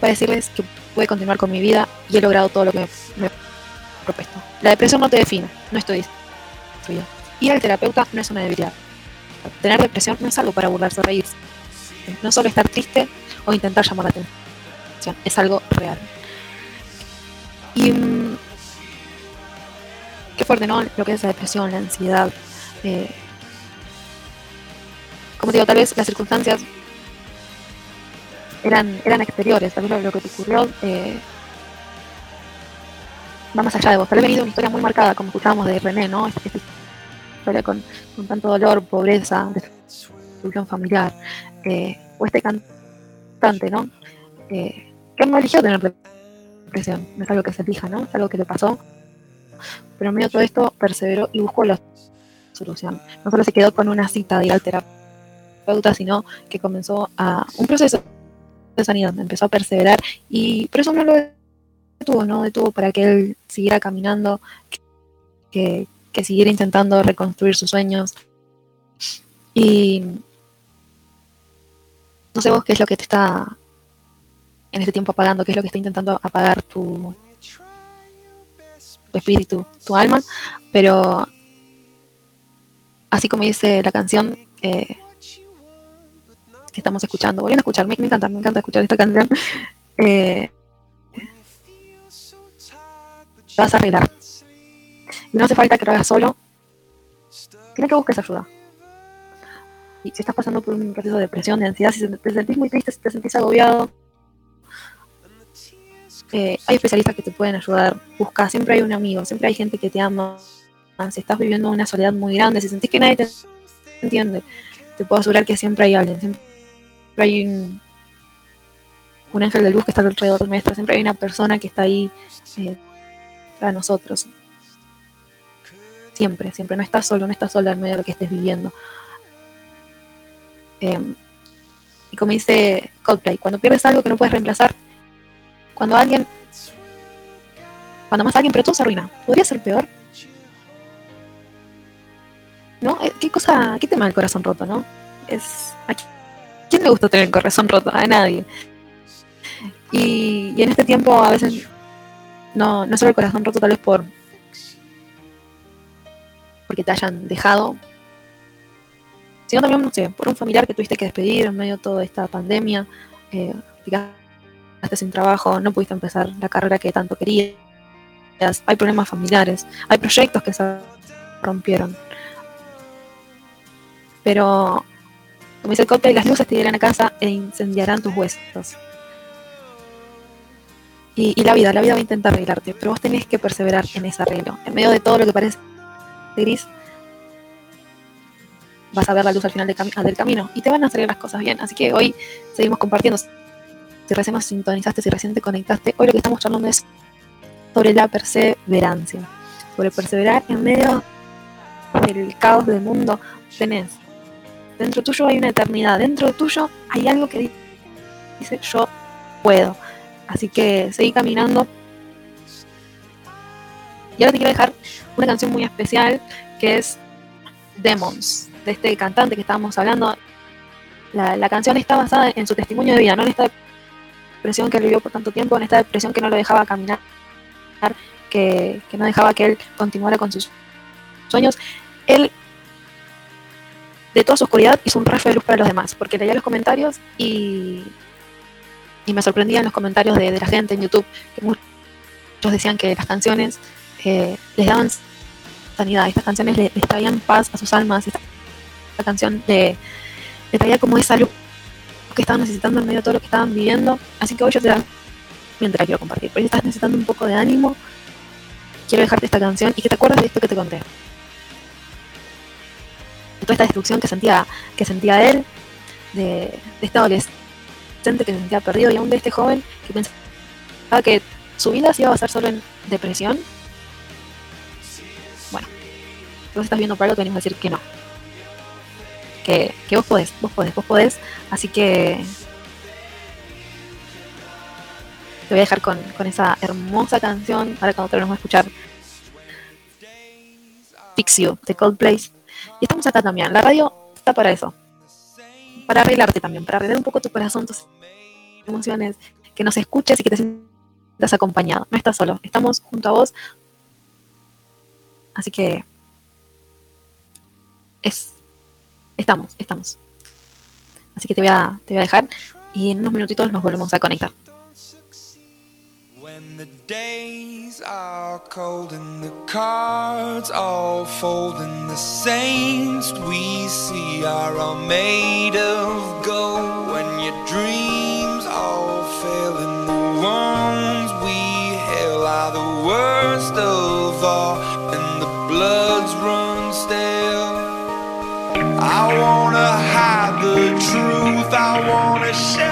Speaker 5: para decirles que pude continuar con mi vida y he logrado todo lo que me, he propuesto. La depresión no te define, no estoy destruido. Ir al terapeuta no es una debilidad. Tener depresión no es algo para burlarse o reírse. No solo estar triste o intentar llamar la atención, es algo real. Y mm, qué fuerte, ¿no? Lo que es la depresión, la ansiedad. eh, como te digo, tal vez las circunstancias eran, eran exteriores, tal vez lo, que te ocurrió eh, va más allá de vos. Tal vez venido una historia muy marcada, como escuchábamos de René, ¿no? Historia con, con tanto dolor, pobreza, destrucción familiar. eh, o este cantante, ¿no? Eh, que no eligió tener depresión, no es algo que se elija, ¿no? Es algo que le pasó. Pero en medio de todo esto perseveró y buscó la solución. No solo se quedó con una cita de ir al terapeuta, sino que comenzó a un proceso de sanidad, empezó a perseverar y por eso no lo detuvo, no detuvo para que él siguiera caminando, que, que seguir intentando reconstruir sus sueños. Y no sé vos qué es lo que te está en este tiempo apagando, qué es lo que está intentando apagar tu, tu espíritu, tu alma, pero así como dice la canción eh, que estamos escuchando, volviendo a escuchar, me, encanta, me encanta escuchar esta canción, eh, vas a arreglar. No hace falta que lo hagas solo, tiene que busques ayuda. Y si estás pasando por un proceso de depresión, de ansiedad, si te sentís muy triste, si te sentís agobiado, eh, hay especialistas que te pueden ayudar. Busca, siempre hay un amigo, siempre hay gente que te ama. Si estás viviendo una soledad muy grande, si sentís que nadie te entiende, te puedo asegurar que siempre hay alguien. Siempre hay un, un ángel de luz que está alrededor nuestro, siempre hay una persona que está ahí eh, para nosotros. Siempre, siempre. No estás solo, no estás sola en medio de lo que estés viviendo. Eh, y como dice Coldplay, cuando pierdes algo que no puedes reemplazar, cuando alguien, cuando más alguien, pero todo se arruina, podría ser peor. ¿No? Eh, ¿Qué cosa, qué tema del corazón roto, no? Es, ¿a quién le gusta tener el corazón roto? A nadie. Y, y en este tiempo a veces no, no solo el corazón roto tal vez por porque te hayan dejado, sino no sé, por un familiar que tuviste que despedir en medio de toda esta pandemia, eh, sin trabajo, no pudiste empezar la carrera que tanto querías, hay problemas familiares, hay proyectos que se rompieron. Pero, como dice el copia, las luces te irán a casa e incendiarán tus huesos. Y, la vida, la vida va a intentar arreglarte, pero vos tenés que perseverar en ese arreglo. En medio de todo lo que parece gris, vas a ver la luz al final del, cami del camino y te van a salir las cosas bien. Así que hoy seguimos compartiendo. Si recién nos sintonizaste, si recién te conectaste, hoy lo que estamos charlando es sobre la perseverancia, sobre perseverar en medio del caos del mundo. Tenés, dentro tuyo hay una eternidad, dentro tuyo hay algo que dice yo puedo. Así que seguí caminando. Y ahora te quiero dejar una canción muy especial que es Demons, de este cantante que estábamos hablando. La, canción está basada en su testimonio de vida, no en esta depresión que él vivió por tanto tiempo, en esta depresión que no lo dejaba caminar, que, que no dejaba que él continuara con sus sueños. Él, de toda su oscuridad, hizo un rayo de luz para los demás, porque leía los comentarios y, y me sorprendía en los comentarios de, de, la gente en YouTube, que muchos decían que las canciones eh, les daban sanidad, estas canciones les, traían paz a sus almas, esta, canción le, traía como esa luz que estaban necesitando en medio de todo lo que estaban viviendo, así que hoy yo te la, te la quiero compartir, pero si estás necesitando un poco de ánimo, quiero dejarte esta canción y que te acuerdes de esto que te conté. De toda esta destrucción que sentía, que sentía él, de, de este adolescente que se sentía perdido y aún de este joven que pensaba que su vida se iba a basar solo en depresión vos estás viendo algo, venimos a decir que no. Que, vos podés, vos podés, vos podés. Así que te voy a dejar con, con esa hermosa canción. Ahora cuando terminemos de escuchar Fix You de Coldplay. Y estamos acá también. La radio está para eso. Para arreglarte también, para arreglar un poco tu corazón, tus emociones, que nos escuches y que te sientas acompañado. No estás solo, estamos junto a vos Así que es estamos, estamos. Así que te voy a, te voy a dejar y en unos minutitos nos volvemos a conectar.
Speaker 3: When the days are cold and the cards all fold and the saints we see are all made of gold when your dreams all fail and the ones we hail are the worst of all I wanna hide the truth, I wanna shelter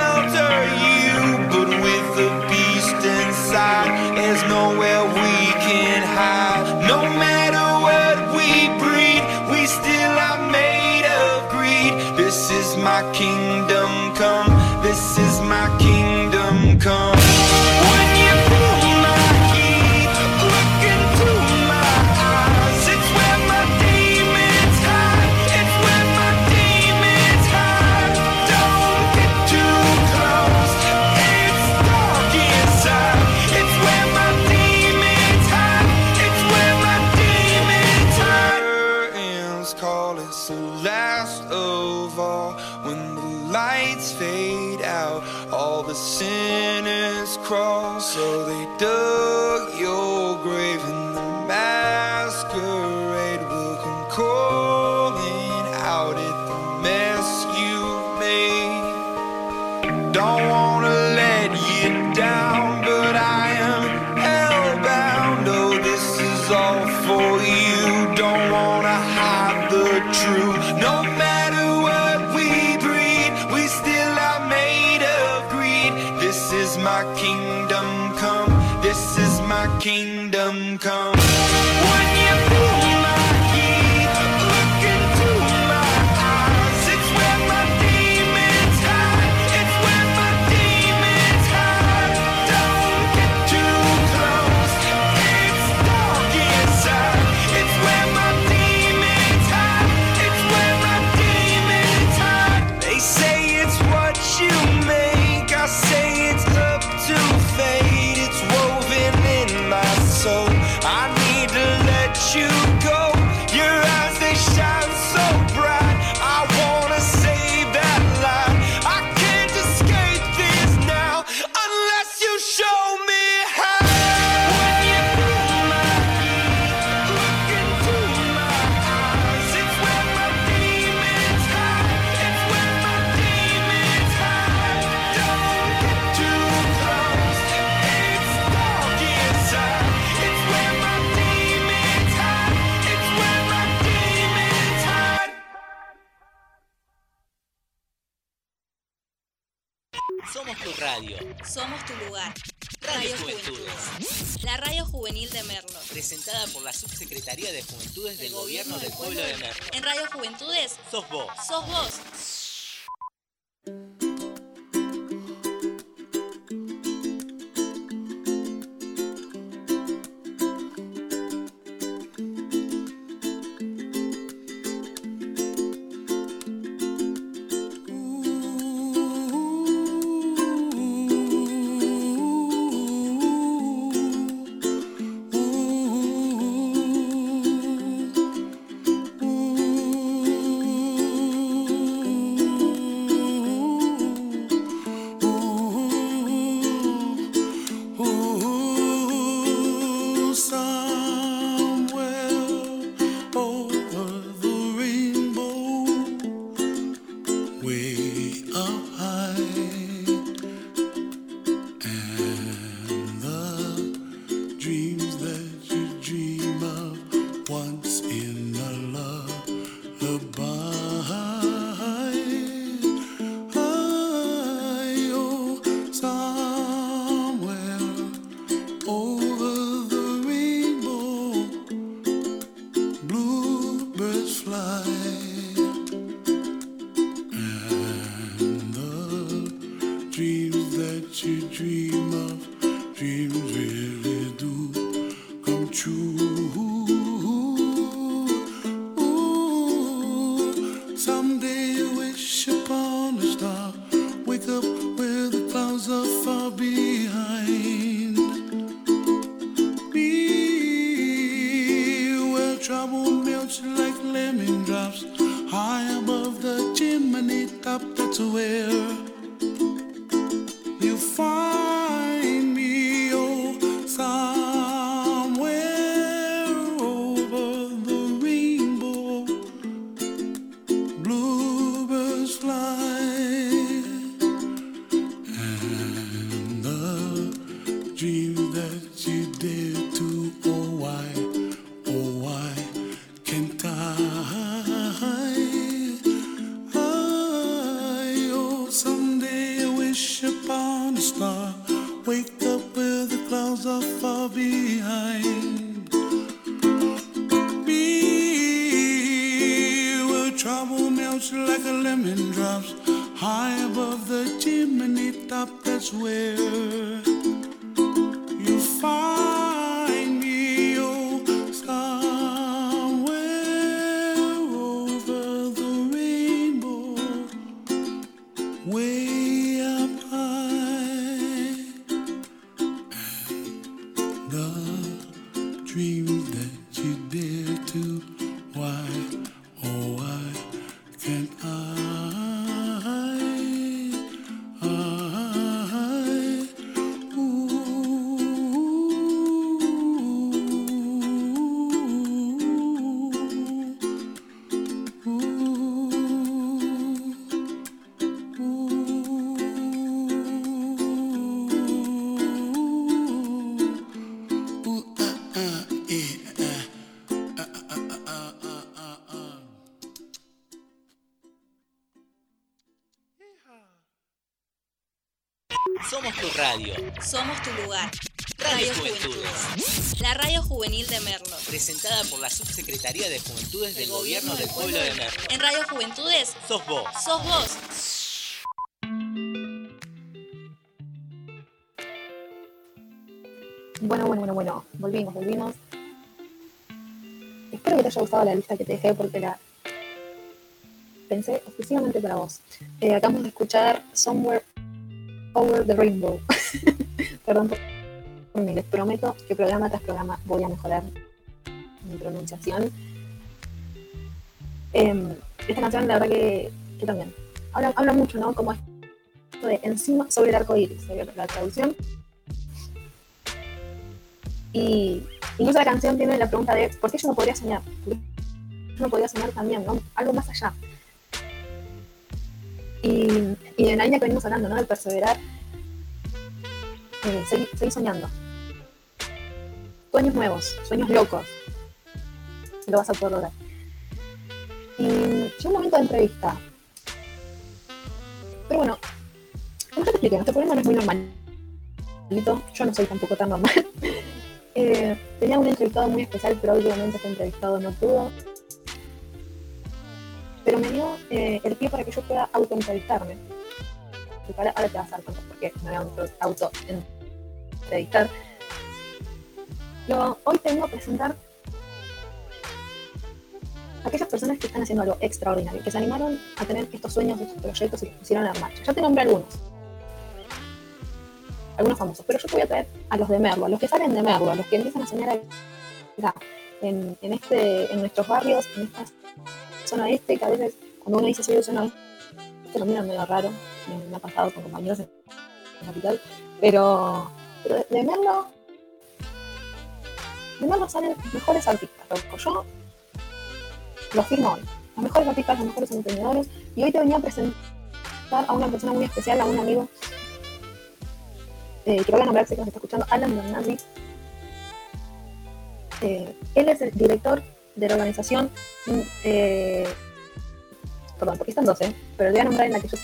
Speaker 2: Secretaría de
Speaker 1: Juventudes del Gobierno del Pueblo de Merlo.
Speaker 2: En Radio Juventudes.
Speaker 1: Sos vos.
Speaker 2: Sos vos.
Speaker 1: Somos tu radio.
Speaker 2: Somos tu lugar.
Speaker 1: Radio
Speaker 2: Radio
Speaker 1: Juventudes.
Speaker 2: Juventudes. La radio juvenil de Merlo.
Speaker 1: Presentada por la Subsecretaría de Juventudes del Gobierno del Pueblo de Merlo.
Speaker 2: En Radio Juventudes,
Speaker 1: Sos vos.
Speaker 2: sos vos.
Speaker 5: Bueno, bueno, bueno, bueno. Volvimos, volvimos. Espero que te haya gustado la lista que te dejé porque la pensé exclusivamente para vos. Eh, acabamos de escuchar Somewhere Over the Rainbow. (laughs) Perdón por mí, les prometo que programa tras programa voy a mejorar mi pronunciación. Em, esta canción, la verdad que, que también habla, mucho, ¿no? Como esto de encima sobre el arco iris, sería la traducción. Y incluso la canción tiene la pregunta de ¿por qué yo no podría soñar? ¿Por qué yo no podría soñar también, ¿no? Algo más allá. Y, en la línea que venimos hablando, ¿no? De perseverar, eh, seguir, soñando. Sueños nuevos, sueños locos. Lo vas a poder lograr. Y llegó un momento de entrevista. Pero bueno, como ya te expliqué, nuestro programa no es muy normalito. Yo no soy tampoco tan normal. (laughs) Eh, tenía un entrevistado muy especial, pero obviamente este entrevistado no pudo. Pero me dio eh, el pie para que yo pueda autoentrevistarme. Ahora, ahora te vas a dar cuenta por me voy a auto-entrevistar. Pero hoy te vengo a presentar a aquellas personas que están haciendo algo extraordinario, que se animaron a tener estos sueños, estos proyectos y los pusieron en marcha. Ya te nombré algunos. Algunos famosos, pero yo te voy a traer a los de Merlo, a los que salen de Merlo, a los que empiezan a soñar acá, en, en, este, en nuestros barrios, en esta zona este, que a veces cuando uno dice soy de zona este, lo miran medio raro, me, ha pasado con compañeros en la capital, pero, de Merlo de Merlo salen los mejores artistas, loco. yo lo firmo hoy, los mejores artistas, los mejores emprendedores, y hoy te venía a presentar a una persona muy especial, a un amigo eh, que voy a nombrar, sé que nos está escuchando, Alan Bernardi. Eh, él es el director de la organización, eh, perdón, porque están dos, ¿eh? pero le voy a nombrar en la que yo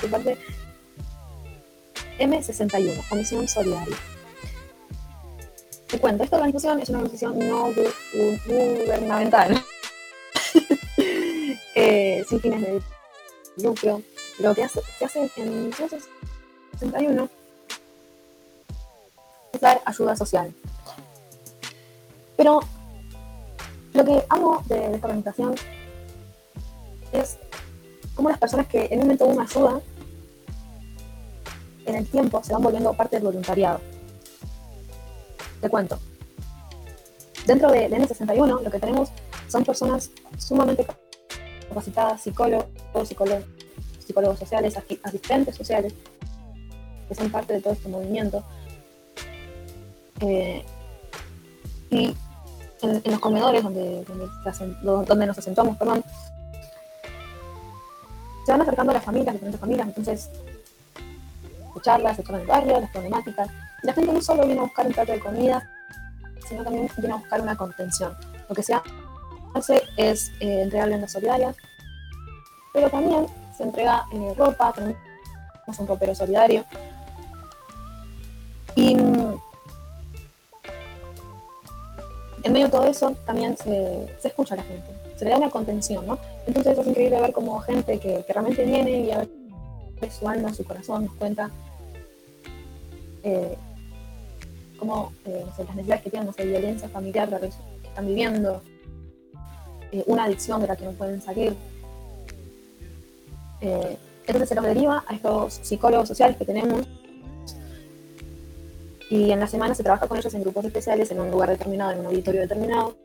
Speaker 5: soy parte, M61, Comisión Solidaria. Te cuento, esta organización es una organización no gu- gu- gubernamental, (laughs) eh, sin fines de lucro. Lo que hace, hace en 1961 es dar ayuda social. Pero lo que amo de, esta organización es cómo las personas que en un momento una ayuda, en el tiempo se van volviendo parte del voluntariado. Te cuento. Dentro de, de N61 lo que tenemos son personas sumamente capacitadas, psicólogos, psicólogos, psicólogos sociales, asi- asistentes sociales, que son parte de todo este movimiento. Eh, y en, los comedores donde, donde, nos acentuamos, perdón, se van acercando las familias, diferentes familias, entonces escucharlas, escuchar el barrio, las problemáticas. La gente no solo viene a buscar un plato de comida, sino también viene a buscar una contención. Lo que se hace es eh, entregar vendas solidarias, pero también se entrega eh, ropa, tenemos un ropero solidario. Y mm, en medio de todo eso también se, se escucha a la gente, se le da una contención, ¿no? Entonces es increíble ver como gente que, realmente viene y a ver su alma, su corazón nos cuenta eh, cómo eh, las necesidades que tienen, no sé, violencia familiar vez, que están viviendo, eh, una adicción de la que no pueden salir. Eh, entonces se los deriva a estos psicólogos sociales que tenemos y en la semana se trabaja con ellos en grupos especiales, en un lugar determinado, en un auditorio determinado.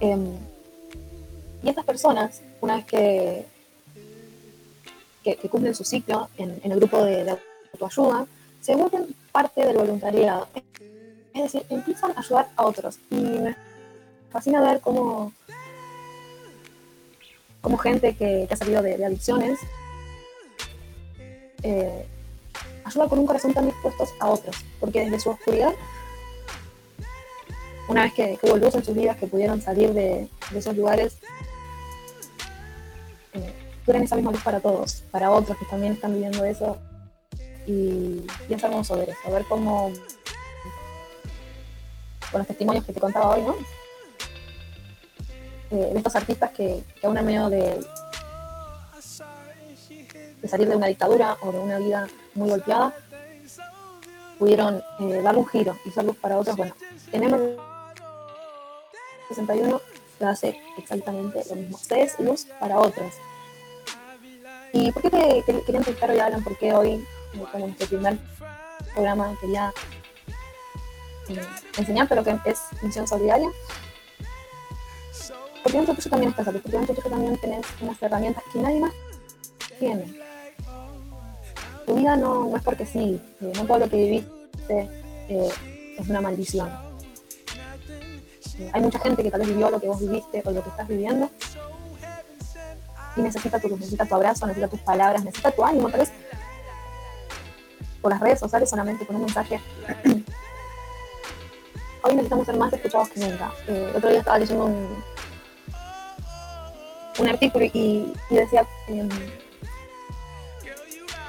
Speaker 5: Em, y estas personas, una vez que, que, cumplen su ciclo en, el grupo de, de autoayuda, se vuelven parte del voluntariado. Es decir, empiezan a ayudar a otros. Y me fascina ver cómo, cómo gente que, ha salido de, de adicciones eh, ayuda con un corazón tan dispuestos a otros. Porque desde su oscuridad una vez que, hubo luz en sus vidas, que pudieron salir de, esos lugares, eh, esa misma luz para todos, para otros que también están viviendo eso. Y, y es hermoso ver eso, ver cómo, con los testimonios que te contaba hoy, ¿no? Eh, de estos artistas que, que aún en medio de salir de una dictadura o de una vida muy golpeada, pudieron eh, darle un giro y ser luz para otros. Bueno, tenemos 61 se hace exactamente lo mismo. Se es luz para otros. ¿Y por qué te, te quería hoy, Alan? ¿Por qué hoy, eh, como nuestro primer programa, quería eh, enseñarte lo que es misión solidaria? Porque dentro tuyo también estás porque dentro tuyo también tenés unas herramientas que nadie más tiene. Tu vida no, no es porque sí, eh, no todo lo que viviste eh, es una maldición. Eh, hay mucha gente que tal vez vivió lo que vos viviste o lo que estás viviendo y necesita tu necesita tu abrazo, necesita tus palabras, necesita tu ánimo, tal vez por las redes sociales solamente con un mensaje. (clears throat) Hoy necesitamos ser más escuchados que nunca. El otro día estaba leyendo un, un artículo y, y decía em,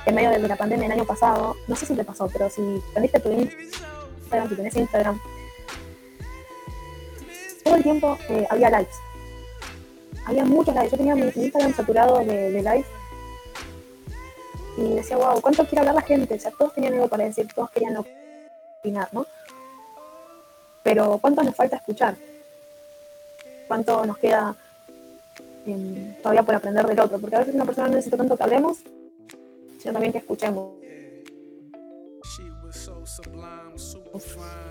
Speaker 5: en medio de la pandemia el año pasado, no sé si te pasó, pero si prendiste tu Instagram, si tenés Instagram, todo el tiempo eh, había likes. Había muchos likes. Yo tenía mi Instagram saturado de, de likes. Y decía, wow, ¿cuánto quiere hablar la gente? O sea, todos tenían algo para decir, todos querían opinar, ¿no? Pero ¿cuánto nos falta escuchar? ¿Cuánto nos queda em, todavía por aprender del otro? Porque a veces una persona no necesita tanto que hablemos, sino también que escuchemos.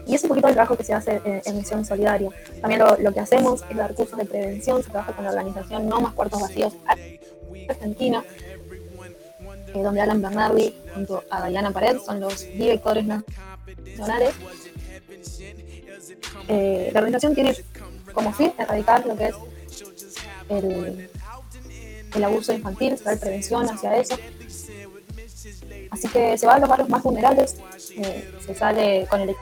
Speaker 5: Y es un poquito el trabajo que se hace en, Misión Solidaria. También lo, que hacemos es dar cursos de prevención, se trabaja con la organización No Más Cuartos Vacíos Argentina, eh, donde Alan Bernardi junto a Diana Pared son los directores nacionales. Eh, la organización tiene como fin erradicar lo que es el, el abuso infantil, dar prevención hacia eso. Así que se va a los barrios más vulnerables, eh, se sale con el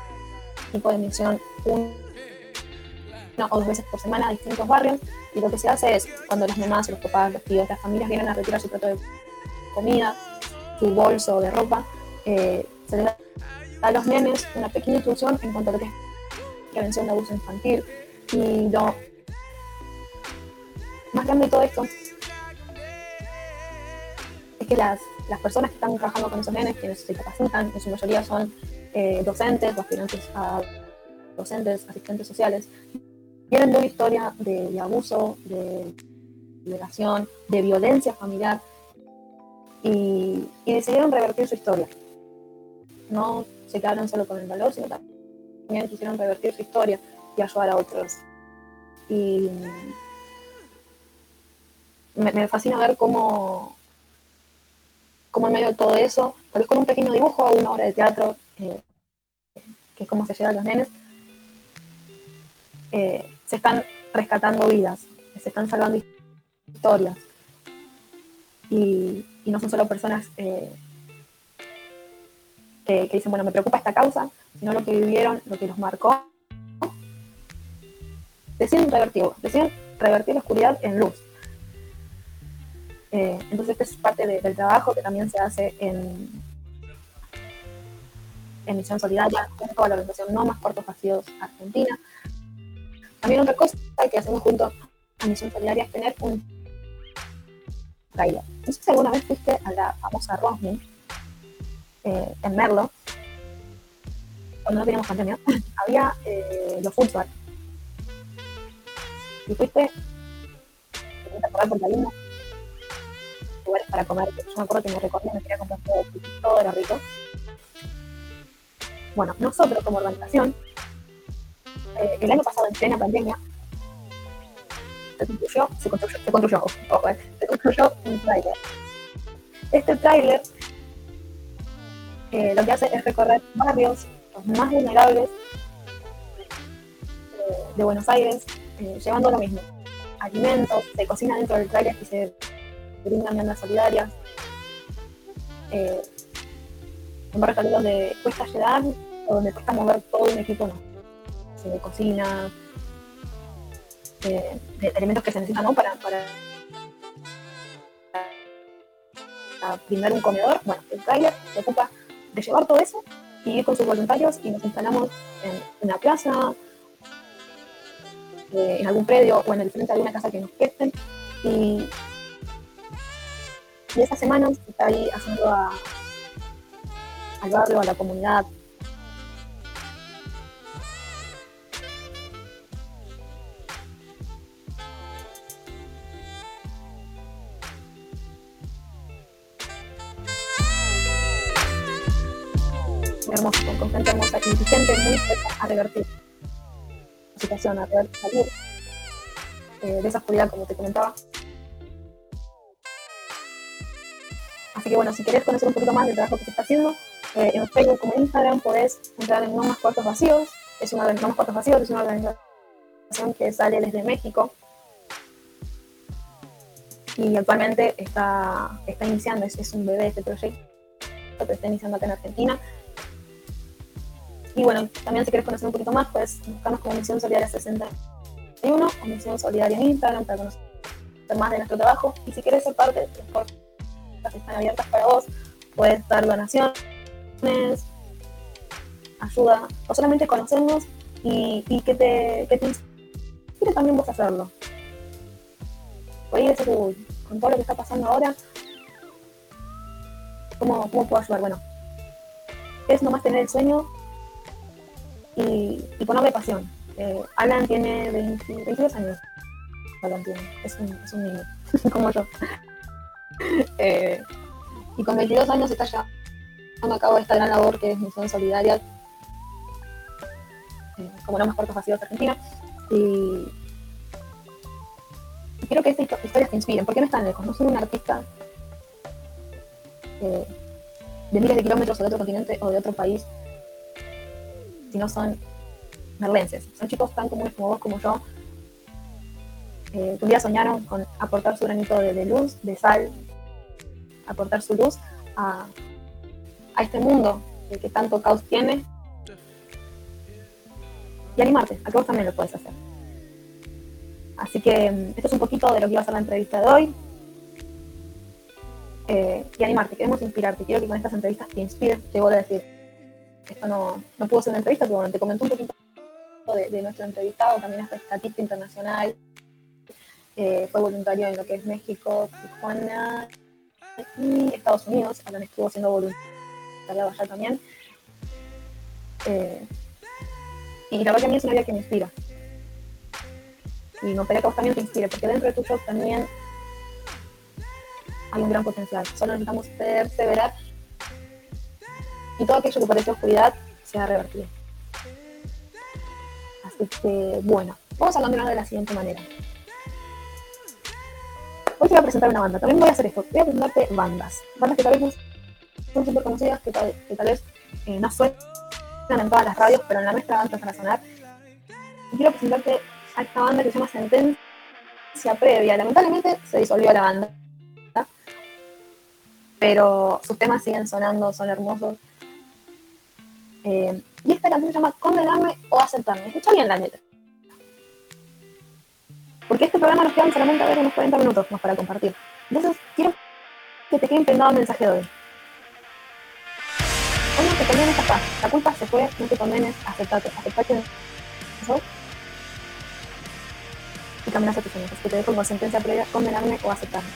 Speaker 5: equipo de misión una o dos veces por semana a distintos barrios y lo que se hace es cuando las mamás, los papás, los tíos, las familias vienen a retirar su plato de comida, su bolso de ropa, eh, se les da a los nenes una pequeña instrucción en cuanto a lo que es prevención de abuso infantil y lo más grande de todo esto es que las, las personas que están trabajando con esos nenes, quienes se capacitan, en su mayoría son eh, docentes o aspirantes a docentes, asistentes sociales, vienen de una historia de, abuso, de violación, de violencia familiar y, decidieron revertir su historia. No se quedaron solo con el valor, sino también quisieron revertir su historia y ayudar a otros. Y me fascina ver cómo, cómo en medio de todo eso, tal vez con un pequeño dibujo o una obra de teatro, eh, que es como se llega los nenes, eh, se están rescatando vidas, se están salvando historias. Y, no son solo personas eh, que, que, dicen, bueno, me preocupa esta causa, sino lo que vivieron, lo que los marcó. Deciden revertirlo, deciden revertir la oscuridad en luz. Eh, entonces, este es parte de, del trabajo que también se hace en, en Misión Solidaria, junto a la organización No Más Cortos Vacíos Argentina. También otra cosa que hacemos junto a Misión Solidaria es tener un trailer. No sé si alguna vez fuiste a la famosa Rosny eh, en Merlo, cuando no teníamos pandemia, (laughs) había eh, los food. Y fuiste, te acordar porque había unos lugares para comer. Yo me acuerdo que me recorría, me quería comprar todo, todo era rico. Bueno, nosotros como organización, eh, el año pasado en plena pandemia, se construyó, se construyó, se construyó, eh, se construyó un tráiler. Este tráiler eh, lo que hace es recorrer barrios los más vulnerables eh, de Buenos Aires, eh, llevando lo mismo, alimentos, se cocina dentro del tráiler y se brindan viandas solidarias. Eh, en barrios donde cuesta llegar o donde cuesta mover todo un equipo, no. eh, de cocina, eh, de elementos que se necesitan ¿no? para, para, para brindar un comedor. Bueno, el trailer se ocupa de llevar todo eso y ir con sus voluntarios y nos instalamos en una plaza, eh, en algún predio o en el frente de alguna casa que nos presten. Y, y esas semanas está ahí haciendo a, al barrio, a la comunidad. Hermoso, con gente hermosa y gente muy a revertir la situación, a poder salir eh, de esa oscuridad, como te comentaba. Así que bueno, si querés conocer un poquito más del trabajo que se está haciendo, eh, en Facebook como en Instagram podés entrar en No Más Cuartos Vacíos. Es una, no Más Cuartos Vacíos es una organización que sale desde México y actualmente está, está iniciando, es, un bebé este proyecto que está iniciando acá en Argentina. Y bueno, también si quieres conocer un poquito más, puedes buscarnos como Misión Solidaria 61 o Misión Solidaria en Instagram para conocer más de nuestro trabajo. Y si quieres ser parte, las puertas están abiertas para vos. Puedes dar donaciones, ayuda, o solamente conocernos y, y que, te, que te inspire también vos a hacerlo. Por ahí uy, con todo lo que está pasando ahora, ¿cómo, cómo puedo ayudar? Bueno, es nomás tener el sueño y, y ponerle pasión. Eh, Alan tiene 20, 22 años. Alan tiene, es un, es un niño, (laughs) como yo. (laughs) Eh, y con 22 años está llevando a cabo esta gran labor que es Misión Solidaria, eh, como no más cortos vacíos de Argentina. Y, quiero que estas historias te inspiren, porque no están lejos, no soy un artista eh, de miles de kilómetros o de otro continente o de otro país, sino son merlenses, son chicos tan comunes como vos, como yo, eh, un día soñaron con aportar su granito de, de luz, de sal, aportar su luz a, a este mundo que, tanto caos tiene y animarte a que vos también lo puedes hacer. Así que mm, esto es un poquito de lo que iba a ser la entrevista de hoy. Eh, y animarte, queremos inspirarte. Quiero que con estas entrevistas te inspires. Llegó a decir, esto no, no pudo ser una entrevista, pero bueno, te comento un poquito de, de nuestro entrevistado, también es rescatista internacional. Eh, fue voluntario en lo que es México, Tijuana y Estados Unidos. Alan estuvo siendo voluntariado allá también. Eh, y la verdad que a mí es una vida que me inspira. Y me gustaría que vos también te inspire, porque dentro de tu show también hay un gran potencial. Solo necesitamos perseverar y todo aquello que parece oscuridad sea revertido. Así que, bueno, vamos a continuar de la siguiente manera. Hoy te voy a presentar una banda. También voy a hacer esto. Voy a presentarte bandas. Bandas que tal vez no son súper conocidas, que tal, vez eh, no suenan en todas las radios, pero en la nuestra van a sonar. Y quiero presentarte a esta banda que se llama Sentencia Previa. Lamentablemente se disolvió la banda, pero sus temas siguen sonando, son hermosos. Eh, y esta canción se llama Condenarme o Aceptarme. Escucha bien la letra. Porque este programa nos quedan solamente a ver unos 40 minutos más para compartir. Entonces, quiero que te quede impregnado el mensaje de hoy. Hoy no te condenes a paz. La culpa se fue, no te condenes, aceptate. Aceptate eso. Y caminas a tus sueños. Que te dejo como sentencia previa, condenarme o aceptarme.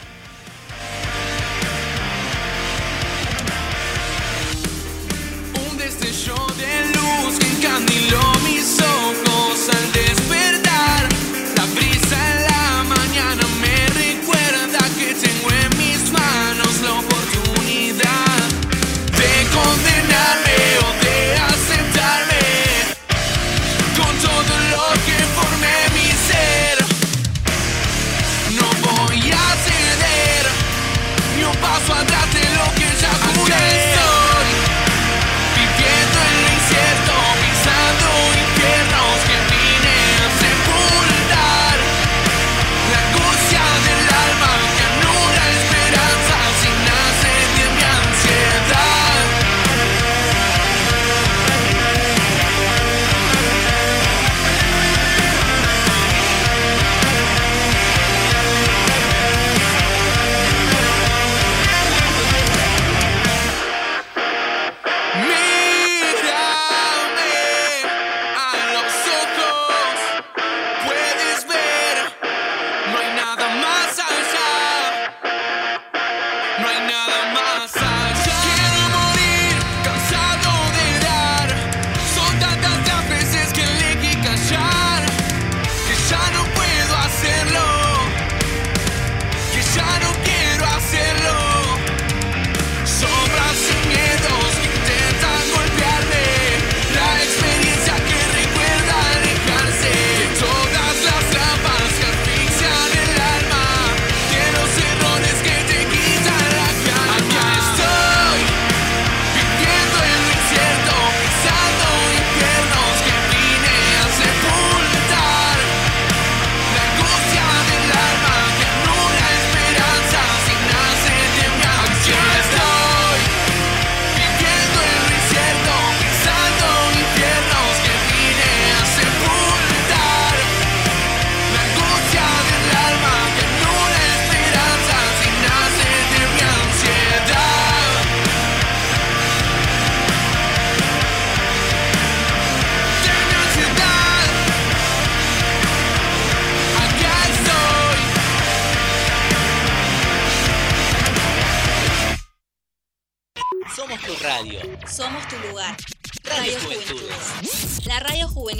Speaker 6: Un destello de luz que encandiló mis ojos al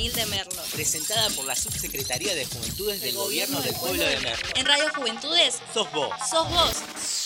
Speaker 10: juvenil de Merlo.
Speaker 1: Presentada por la Subsecretaría de Juventudes del Gobierno del Pueblo de Merlo.
Speaker 10: En Radio Juventudes,
Speaker 1: Sos vos.
Speaker 10: sos vos.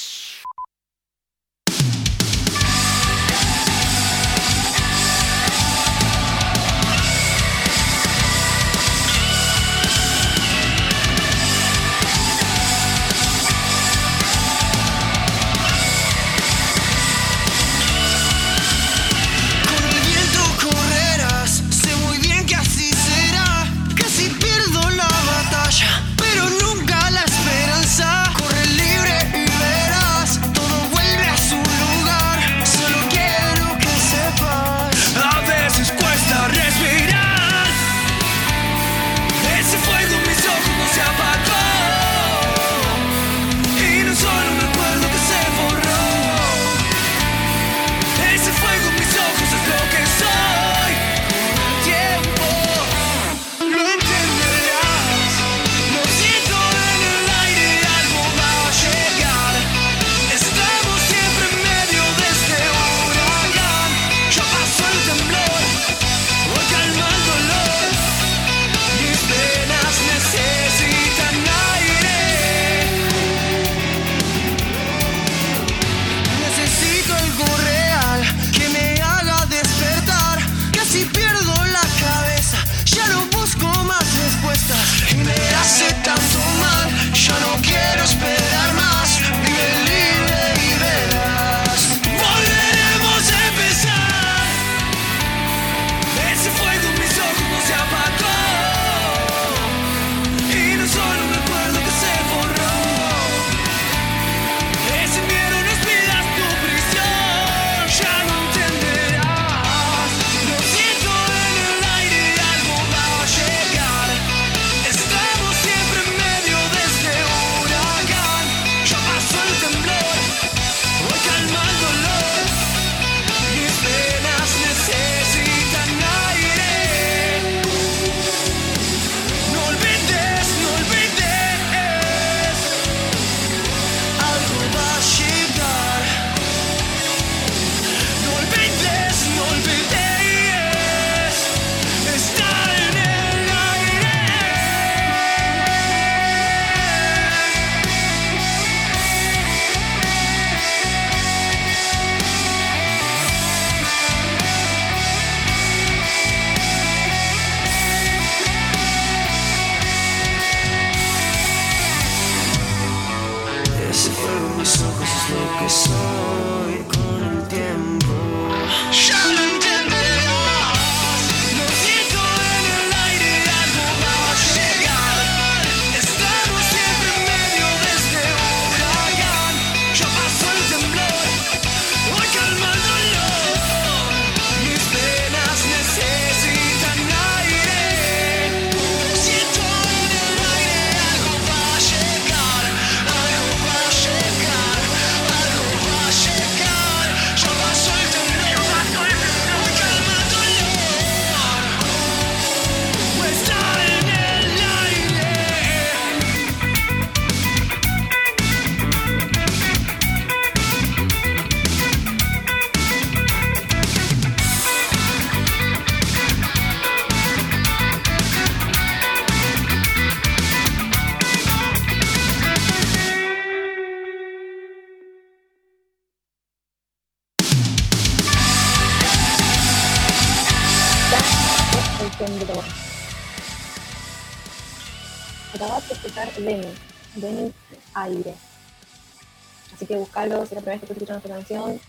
Speaker 5: Buscalo, si es la primera vez que estás escuchando esta canción,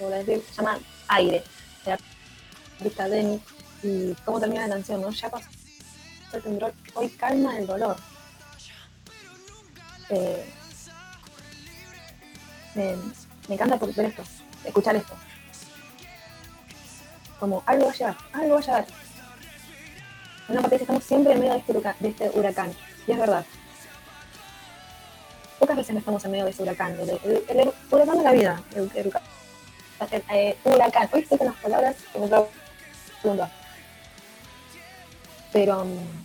Speaker 5: a decir, se llama Aire. De la artista Lenny. Y cómo termina la canción, ¿no? Ya pasó el temblor, hoy calma el dolor. Eh, me, encanta por ver esto, escuchar esto. Como algo va a llegar, algo va a llegar. Una parte dice, estamos siempre en medio de este, de este huracán. Y es verdad. Pocas veces no estamos en medio de ese huracán. El, de la vida. El, eh, huracán. Hoy estoy con las palabras que me. Pero mm,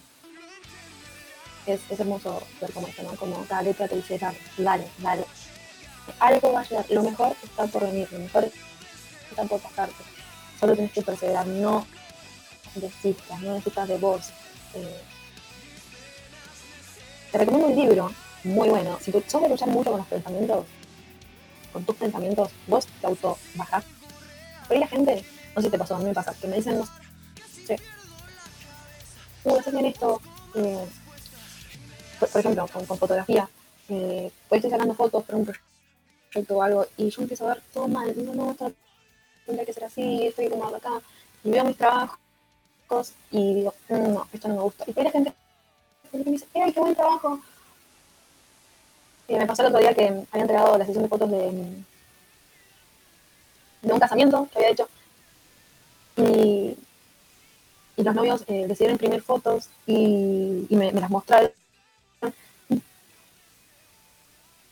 Speaker 5: es, es hermoso ver cómo esto, ¿no? Como cada letra te dice, dale, dale. Algo va a llegar. Lo mejor está por venir. Lo mejor está por pasarte. Solo tenés que perseverar, no desistas, no necesitas de vos. Eh, te recomiendo un libro muy bueno. Si tú sos de luchar mucho con los pensamientos, con tus pensamientos, vos te auto bajás. Pero hay la gente, no sé si te pasó, a mí me pasa, que me dicen, no sé, uh, haces bien esto, eh, por, por ejemplo, con, con fotografía, eh, pues estoy sacando fotos para un proyecto o algo, y yo empiezo a ver todo mal, digo, no, esto tendría que ser así, estoy como acá, y veo mis trabajos, y digo, "Mm, no, esto no me gusta. Y hay la gente me dice, ¡ay, qué buen trabajo! Y me pasó el otro día que había entregado la sesión de fotos de, de un casamiento que había hecho. Y, y los novios eh, decidieron imprimir fotos y, y me, las mostraron.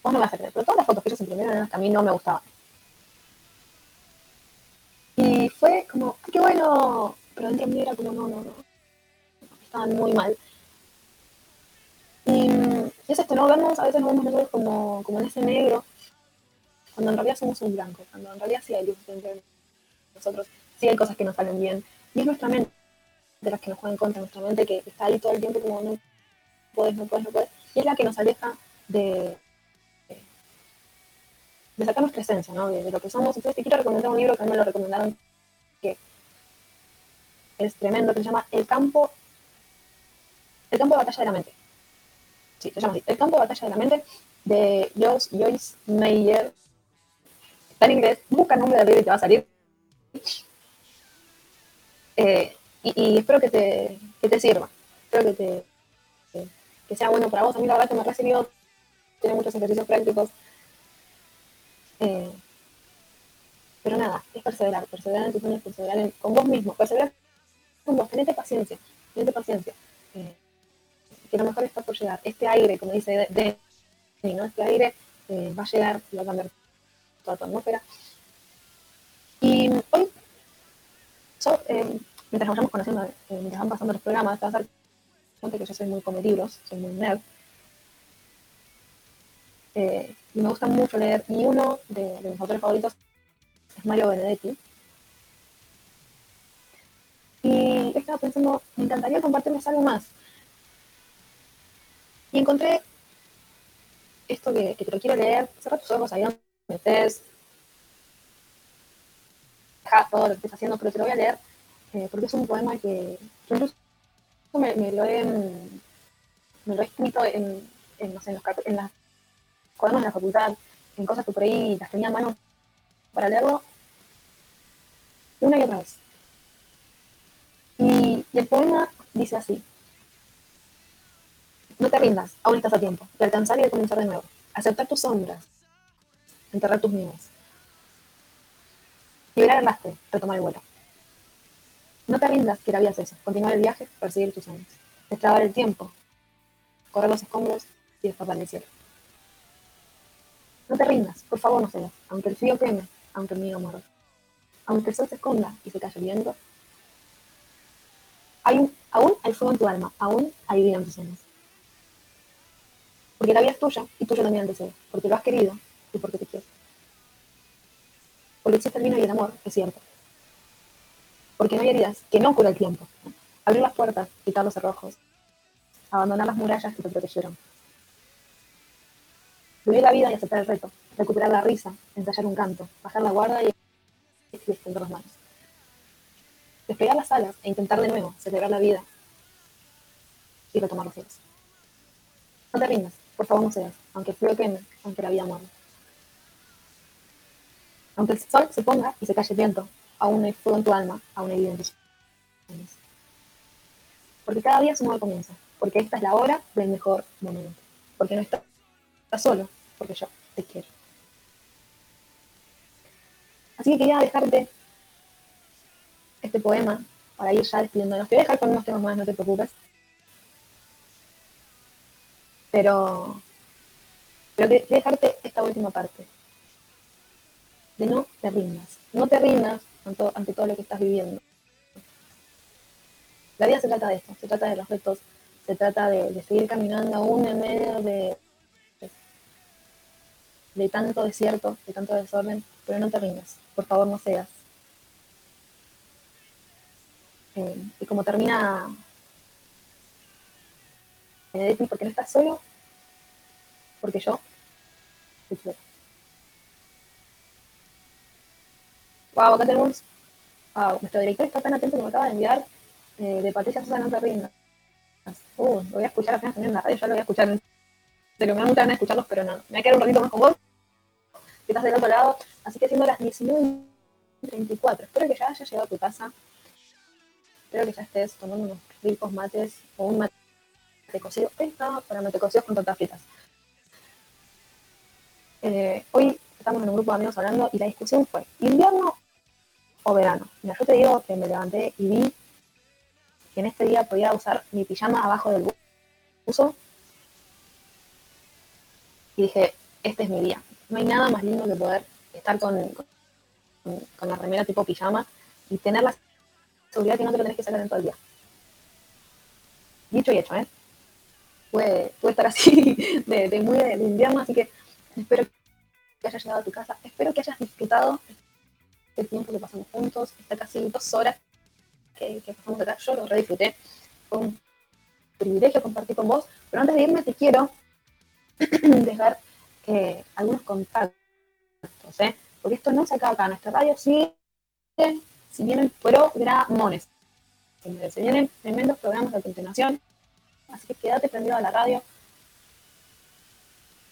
Speaker 5: Vos no me vas a creer, pero todas las fotos que ellos imprimieron a mí no me gustaban. Y fue como, "Ay, qué bueno, pero dentro de mí era como, no, no, no, estaban muy mal. Y, es esto, ¿no? Vemos, a veces nos vemos nosotros como, como en ese negro, cuando en realidad somos un blanco, cuando en realidad sí hay luz dentro de nosotros, sí hay cosas que nos salen bien. Y es nuestra mente de las que nos juega en contra, nuestra mente que está ahí todo el tiempo como no puedes, no puedes, no puedes. Y es la que nos aleja de, de sacar nuestra esencia, ¿no? De, de lo que somos. Entonces te quiero recomendar un libro que a mí me lo recomendaron, que es tremendo, que se llama El campo, el campo de batalla de la mente. Sí, se llama así. El campo de batalla de la mente de Joyce, Joyce Meyer. Está en inglés. Busca el nombre del libro y te va a salir. Eh, y, espero que te, que te sirva. Espero que, te, que, sea bueno para vos. A mí la verdad que me ha recibido. Tiene muchos ejercicios prácticos. Eh, pero nada, es perseverar. Perseverar en tus sueños, perseverar con vos mismo. Perseverar con vos. Tenete paciencia. Tenete paciencia. Que lo mejor está por llegar. Este aire, como dice de, de- ¿no? Este aire eh, va a llegar y va a cambiar toda tu atmósfera. Y hoy, eh, mientras nos vamos conociendo, eh, mientras van pasando los programas, te vas a dar cuenta que yo soy muy come libros, soy muy nerd. Y me gusta mucho leer. Y uno de, de mis autores favoritos es Mario Benedetti. Y estaba pensando, me encantaría compartirles algo más. Y encontré esto que, que te lo quiero leer. Cerra tus ojos ahí donde estés. Deja todo lo que estés haciendo, pero te lo voy a leer eh, porque es un poema que yo incluso me, lo he, me lo he escrito en, en, no en, los, en las cuadernos de la facultad, en cosas que por ahí las tenía a mano para leerlo una y otra vez. Y el poema dice así. No te rindas, aún estás a tiempo, de alcanzar y de comenzar de nuevo. Aceptar tus sombras, enterrar tus miedos. Liberar el lastre, retomar el vuelo. No te rindas, que la vida es eso. Continuar el viaje, perseguir tus sueños. Destrabar el tiempo, correr los escombros y escapar del cielo. No te rindas, por favor no cedas, aunque el frío queme, aunque el miedo muerda. Aunque el sol se esconda y se el viento, aún hay fuego en tu alma, aún hay vida en tus sueños. Porque la vida es tuya y tuyo también el deseo, porque lo has querido y porque te quieres. Porque existe el vino y el amor, es cierto. Porque no hay heridas que no cura el tiempo. Abrir las puertas, quitar los cerrojos, abandonar las murallas que te protegieron. Vivir la vida y aceptar el reto, recuperar la risa, ensayar un canto, bajar la guarda y extender las manos. Despegar las alas e intentar de nuevo celebrar la vida y retomar los cielos. No te rindas, por favor no aunque queme, aunque la vida muera. Aunque el sol se ponga y se calle el viento, aún hay fuego en tu alma, aún hay vida en tus. Porque cada día es un nuevo comienzo, porque esta es la hora del mejor momento. Porque no estás solo, porque yo te quiero. Así que quería dejarte este poema para ir ya despidiéndonos. Te voy a dejar con unos temas más, no te preocupes. Pero, pero dejarte esta última parte. De no te rindas. No te rindas ante, ante todo lo que estás viviendo. La vida se trata de esto, se trata de los retos, se trata de, de seguir caminando aún en medio de, de, tanto desierto, de tanto desorden, pero no te rindas, por favor no seas. Eh, y como termina Benedetti, porque no estás solo, porque yo te quiero. Wow, acá tenemos a nuestro director está tan atento que me acaba de enviar eh, de Patricia Sosa no te. Uh, lo voy a escuchar apenas en la radio, ya lo voy a escuchar. Pero me da mucha ganas de escucharlos, pero no. Me voy a quedar un ratito más con vos, que estás del otro lado. Así que siendo las 19.34, espero que ya hayas llegado a tu casa. Espero que ya estés tomando unos ricos mates o un mate cocido. Esta para mate cocidos con tortas fritas. Eh, hoy estamos en un grupo de amigos hablando y la discusión fue invierno o verano. Mira, yo te digo que me levanté y vi que en este día podía usar mi pijama abajo del buzo. Y dije, este es mi día. No hay nada más lindo que poder estar con, con, con la remera tipo pijama y tener la seguridad que no te lo tenés que sacar en todo el día. Dicho y hecho, ¿eh? Puede, puede estar así (laughs) de, de muy de, de invierno, así que espero que hayas llegado a tu casa. Espero que hayas disfrutado el tiempo que pasamos juntos, estas casi dos horas que, que pasamos acá, yo lo re disfruté, fue un privilegio compartir con vos, pero antes de irme te quiero (clears throat) dejar eh, algunos contactos, ¿eh? porque esto no se acaba acá, nuestra radio sigue, si vienen programones, se vienen tremendos programas a continuación, así que quédate prendido a la radio,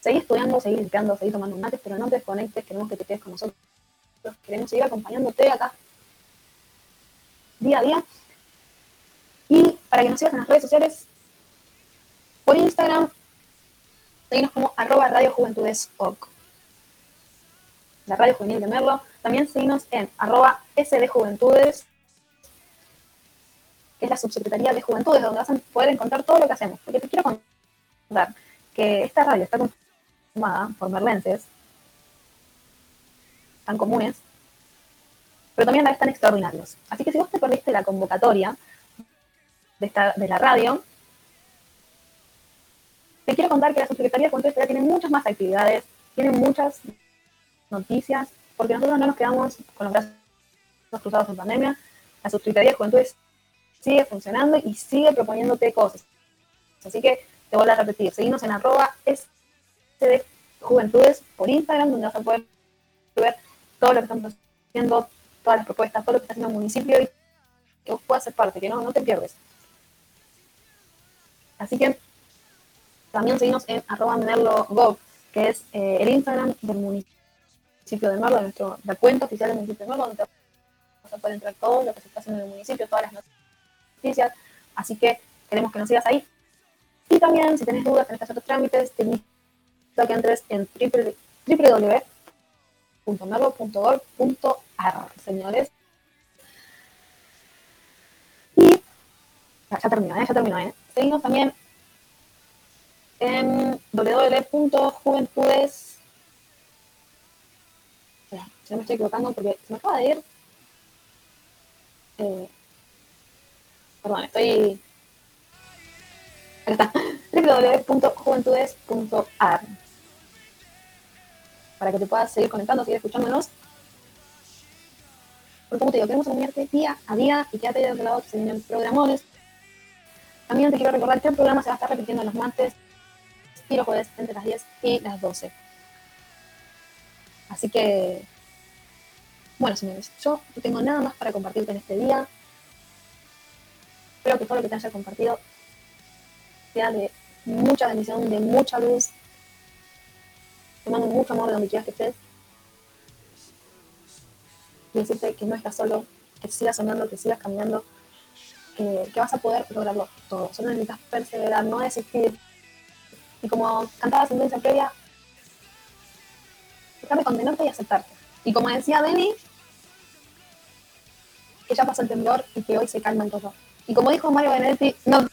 Speaker 5: seguí estudiando, seguí limpiando, seguí tomando mates, pero no te desconectes, queremos que te quedes con nosotros queremos seguir acompañándote acá día a día. Y para que nos sigas en las redes sociales, por Instagram, seguimos como arroba Radio La Radio Juvenil de Merlo. También seguimos en arroba SD Juventudes, que es la subsecretaría de Juventudes, donde vas a poder encontrar todo lo que hacemos. Porque te quiero contar que esta radio está conformada por merlenses tan comunes, pero también a la vez tan extraordinarios. Así que si vos te perdiste la convocatoria de, esta, de la radio, te quiero contar que la Subsecretaría de Juventud tiene muchas más actividades, tiene muchas noticias, porque nosotros no nos quedamos con los brazos cruzados en pandemia. La Subsecretaría de Juventud sigue funcionando y sigue proponiéndote cosas. Así que te vuelvo a repetir, seguimos en arroba Juventudes por Instagram, donde vas a poder ver todo lo que estamos haciendo, todas las propuestas, todo lo que está haciendo el municipio y que vos puedas ser parte, que no, no te pierdes. Así que también seguimos en arroba merlogov, que es eh, el Instagram del municipio de Merlo, de nuestro, la cuenta oficial del municipio de Merlo, donde vas a poder entrar todo lo que se está haciendo en el municipio, todas las noticias. Así que queremos que nos sigas ahí. Y también, si tenés dudas, tenés que hacer tus trámites, te invito a que entres en www .merlo.org.ar, señores. Y ya, terminó, ¿eh? ya terminó. ¿eh? Seguimos también en www.juventudes. Ya, ya me estoy equivocando porque se me acaba de ir. Eh, perdón, estoy. Acá está. www.juventudes.ar para que te puedas seguir conectando, seguir escuchándonos. Porque como te digo, queremos acompañarte día a día y quédate de otro lado se vienen programones. También te quiero recordar que el programa se va a estar repitiendo los martes y los jueves entre las 10 y las 12. Así que, bueno, señores, yo no tengo nada más para compartirte en este día. Espero que todo lo que te haya compartido sea de mucha bendición, de mucha luz, te mando mucho amor de donde quieras que estés. Y decirte que no estás solo, que sigas soñando, que sigas caminando, que, vas a poder lograrlo todo. Solo necesitas perseverar, no desistir. Y como cantaba sentencia previa, déjame contenerte y aceptarte. Y como decía Benny, que ya pasó el temblor y que hoy se calma el todo. Y como dijo Mario Benedetti, no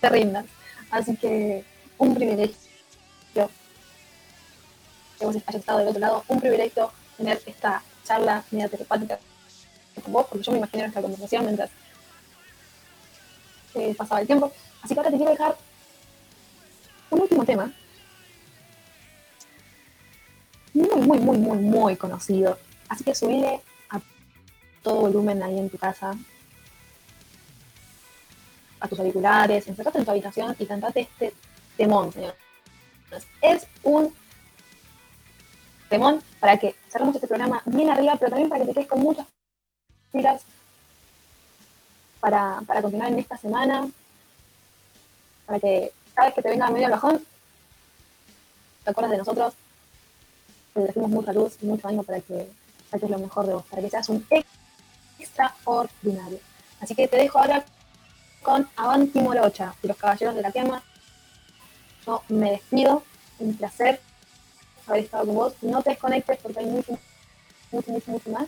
Speaker 5: te rindas. Así que un privilegio que vos hayas estado del otro lado. Un privilegio tener esta charla media telepática con vos, porque yo me imaginé nuestra conversación mientras eh, pasaba el tiempo. Así que ahora te quiero dejar un último tema. Muy, muy, muy, muy, muy conocido. Así que subile a todo volumen ahí en tu casa. A tus auriculares, encerrate en tu habitación y cantate este temón, señores. Es un temón para que cerremos este programa bien arriba, pero también para que te quedes con muchas pilas para, para continuar en esta semana, para que cada vez que te venga medio bajón, te acuerdas de nosotros, te trajimos mucha luz y mucho ánimo para que saques lo mejor de vos, para que seas un extraordinario. Así que te dejo ahora con Avanti Morocha y los Caballeros de la Quema. Yo me despido, un placer haber estado con vos. No te desconectes porque hay mucho, mucho, mucho, mucho más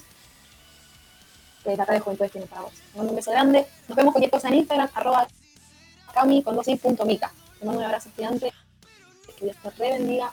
Speaker 5: que la radio Juventud tiene para vos. Mando un beso grande. Nos vemos cualquier cosa en Instagram, arroba cami con dos i punto mica. Te mando un abrazo gigante. Que Dios te re bendiga.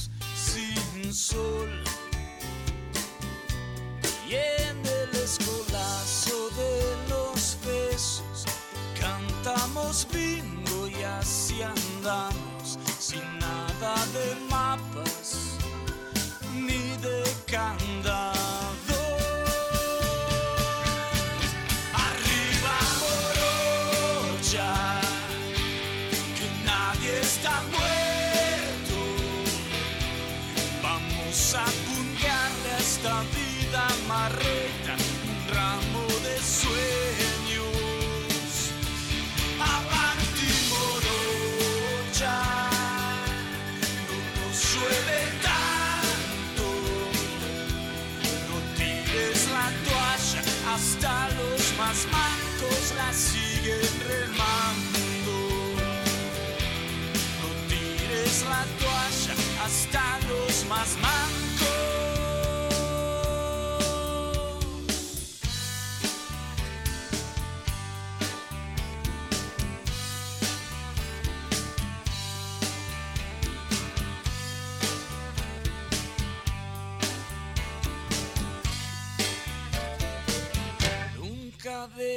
Speaker 10: sin sol. Y en el escolazo de los besos cantamos bingo y así andamos sin nada de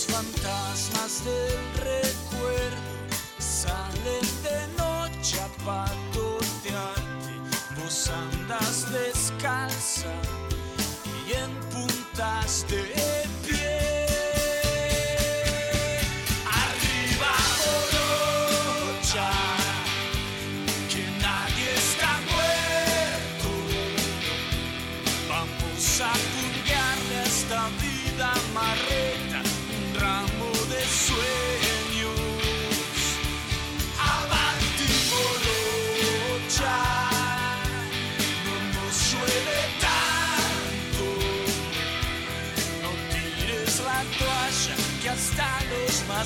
Speaker 10: Los fantasmas del recuerdo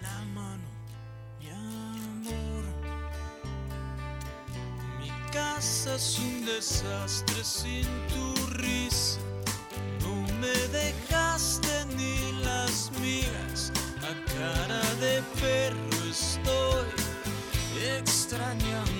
Speaker 10: la mano, mi amor. Mi casa es un desastre sin tu risa. No me dejaste ni las migas. A cara de perro estoy extrañándote.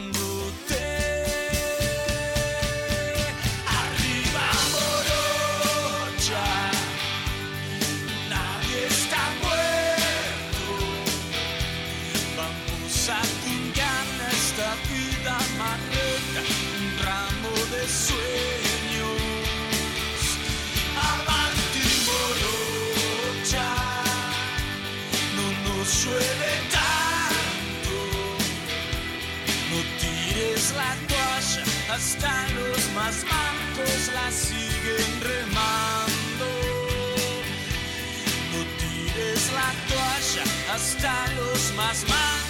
Speaker 10: Hasta los más mancos la siguen remando. No tires la toalla, hasta los más mancos.